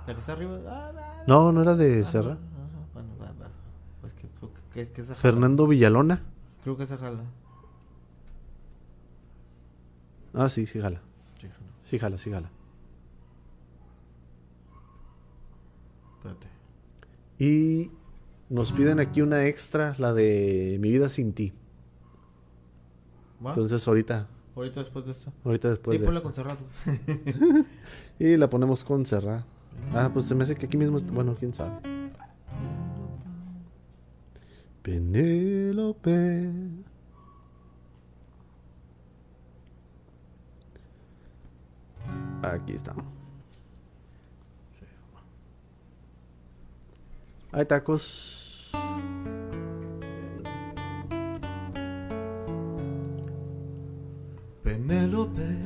La que está arriba. Ah, ah, No, no era de ah, Serra. no, no, Bueno, va, va. Pues que, creo que, que, que esa jala. Fernando Villalona. Creo que esa jala. Ah, sí, sí, jala. Sí, jala. Sí, jala, sí, jala. Espérate. Y nos piden aquí una extra, la de Mi vida sin ti. ¿Va? Entonces ahorita, Ahorita después de esto. ahorita después sí, de ponla esta. con cerrado. Y la ponemos con Serra. Ah, pues se me hace que aquí mismo, bueno, quién sabe. Penélope. Aquí está. Hay tacos. Penélope,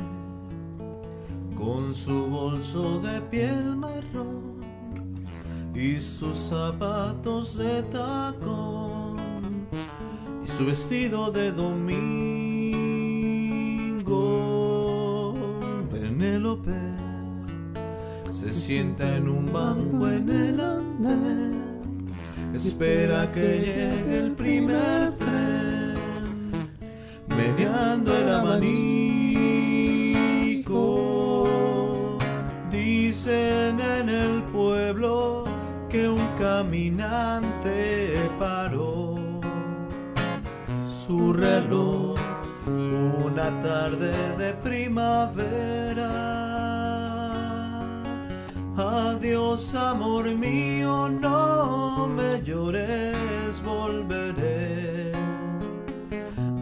con su bolso de piel marrón y sus zapatos de tacón y su vestido de domingo. Se sienta en un banco en el andén, espera que llegue el primer tren meneando el abanico. Dicen en el pueblo que un caminante paró su reloj una tarde de primavera. Adiós amor mío, no me llores, volveré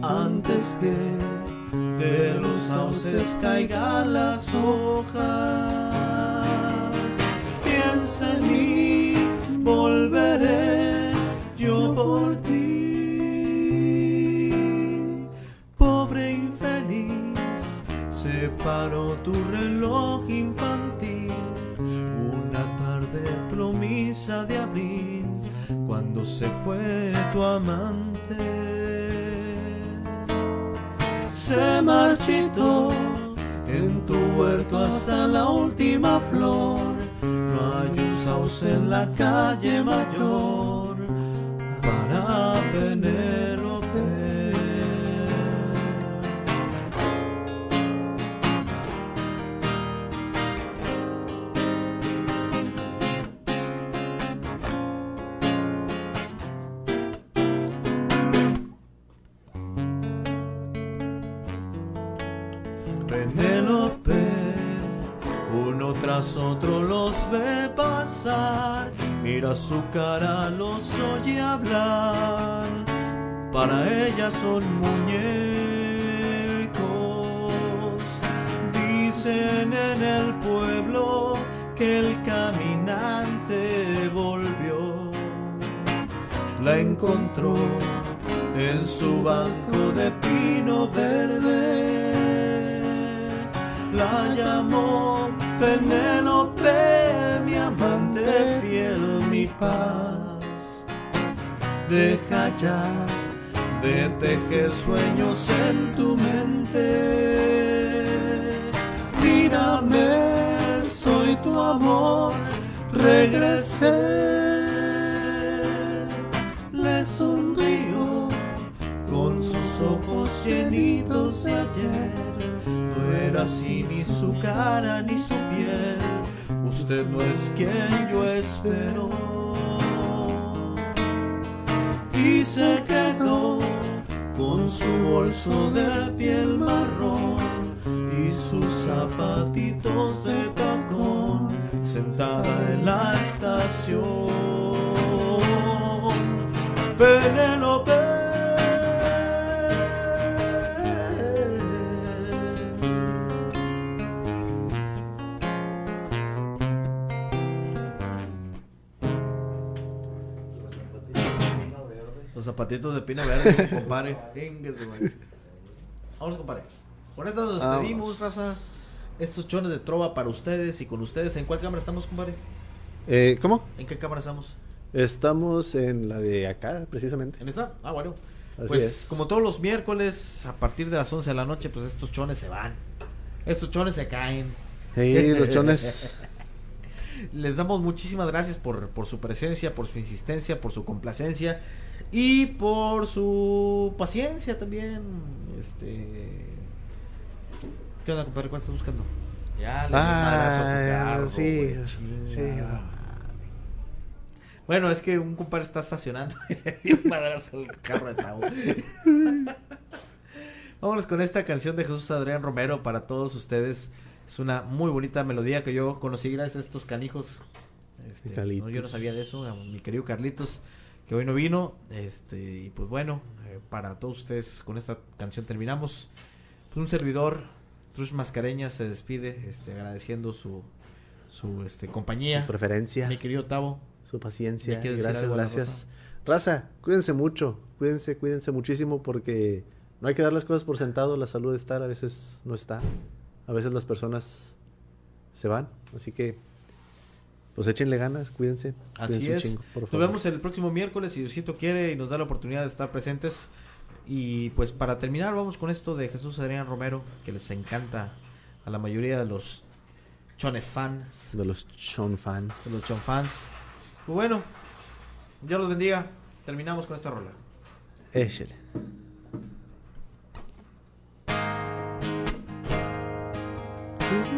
antes que de los sauces caigan las hojas. Piensa en mí, volveré yo por ti. Pobre infeliz, se paró tu reloj infantil. Plomisa de abril, cuando se fue tu amante se marchitó en tu huerto hasta la última flor. No hay un sauce en la calle mayor para Penélope. Uno tras otro los ve pasar, mira su cara, los oye hablar. Para ella son muñecos. Dicen en el pueblo que el caminante volvió. La encontró en su banco de pino verde. La llamó Penélope, mi amante fiel, mi paz. Deja ya de tejer sueños en tu mente. Mírame, soy tu amor, regresé. Le sonrío con sus ojos llenitos de ayer. Era así ni su cara ni su piel. Usted no es quien yo espero. Y se quedó con su bolso de piel marrón y sus zapatitos de tacón sentada en la estación. Penélope. Zapatitos de pino verde, compadre. Vamos, compadre. Con esto nos despedimos, raza. Estos chones de trova para ustedes y con ustedes. ¿En cuál cámara estamos, compadre? Eh, ¿Cómo? ¿En qué cámara estamos? Estamos en la de acá, precisamente. ¿En esta? Ah, bueno. Así pues es. como todos los miércoles, a partir de las 11 de la noche, pues estos chones se van. Estos chones se caen. Sí, los chones. Les damos muchísimas gracias por, por su presencia, por su insistencia, por su complacencia y por su paciencia también. Este. ¿Qué onda, compadre? ¿Cuál estás buscando? Ya, le a tu Ah, carro, sí, sí. Bueno, es que un compadre está estacionando y le dio un madrazo al carro de Tavo. Vámonos con esta canción de Jesús Adrián Romero para todos ustedes. Es una muy bonita melodía que yo conocí gracias a estos canijos. Este, Carlitos. no, yo no sabía de eso, mi querido Carlitos, que hoy no vino. Este, y pues bueno, eh, para todos ustedes con esta canción terminamos. Pues un servidor, Trush Mascareña, se despide este, agradeciendo su, su este, compañía. Su preferencia, Mi querido Tavo. su paciencia. ¿Me quieres decir Gracias, gracias. Raza, cuídense mucho. Cuídense, cuídense muchísimo porque no hay que dar las cosas por sentado. La salud estar a veces no está. A veces las personas se van. Así que, pues échenle ganas, cuídense. Así cuídense es. chingo, por Nos vemos el próximo miércoles si Diosito quiere y nos da la oportunidad de estar presentes. Y pues para terminar vamos con esto de Jesús Adrián Romero, que les encanta a la mayoría de los Chone fans, De los Chon fans. de los Chon fans. Pues bueno, Dios los bendiga. Terminamos con esta rola. Échele. No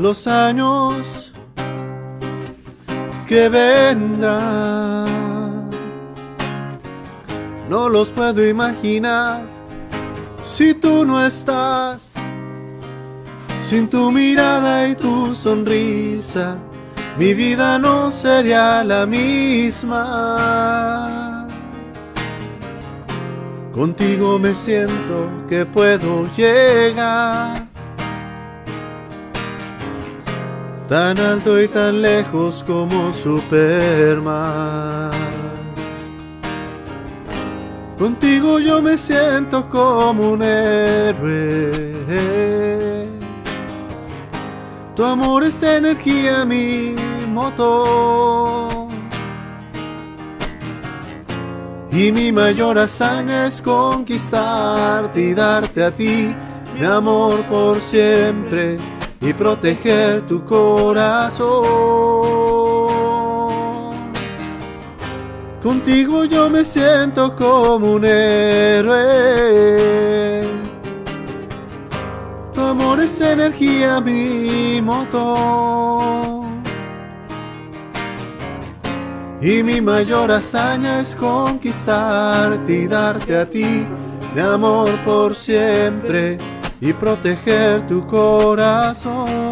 los años que vendrán. No los puedo imaginar si tú no estás. Sin tu mirada y tu sonrisa, mi vida no sería la misma. Contigo me siento que puedo llegar tan alto y tan lejos como Superman. Contigo yo me siento como un héroe. Tu amor es energía, mi motor. Y mi mayor hazaña es conquistarte y darte a ti mi amor por siempre y proteger tu corazón. Contigo yo me siento como un héroe. Tu amor es energía, mi motor. Y mi mayor hazaña es conquistarte y darte a ti mi amor por siempre y proteger tu corazón.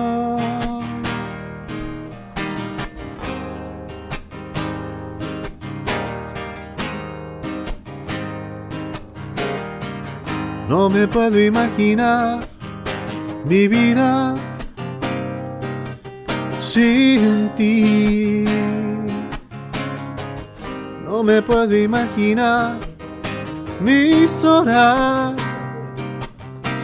No me puedo imaginar mi vida sin ti. No me puedo imaginar mis horas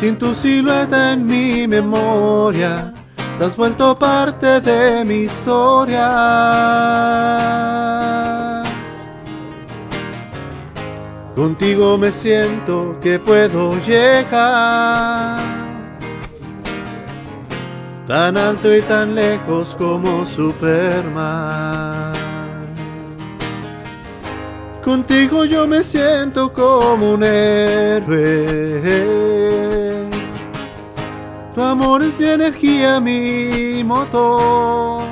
sin tu silueta en mi memoria. Te has vuelto parte de mi historia. Contigo me siento que puedo llegar tan alto y tan lejos como Superman. Contigo yo me siento como un héroe. Tu amor es mi energía, mi motor.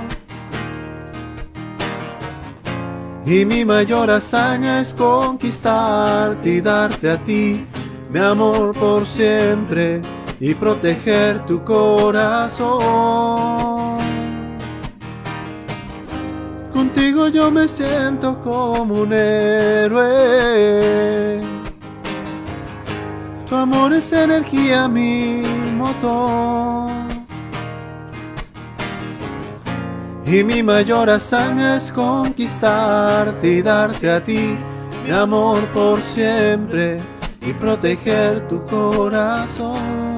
Y mi mayor hazaña es conquistarte y darte a ti mi amor por siempre y proteger tu corazón. Contigo yo me siento como un héroe. Tu amor es energía, mi motor. Y mi mayor hazaña es conquistarte y darte a ti mi amor por siempre y proteger tu corazón.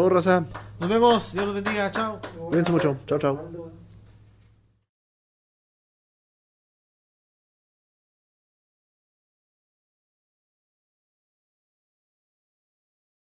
Luego. Nos vemos. Dios los bendiga. Chao. Cuídense mucho. Chao, chao.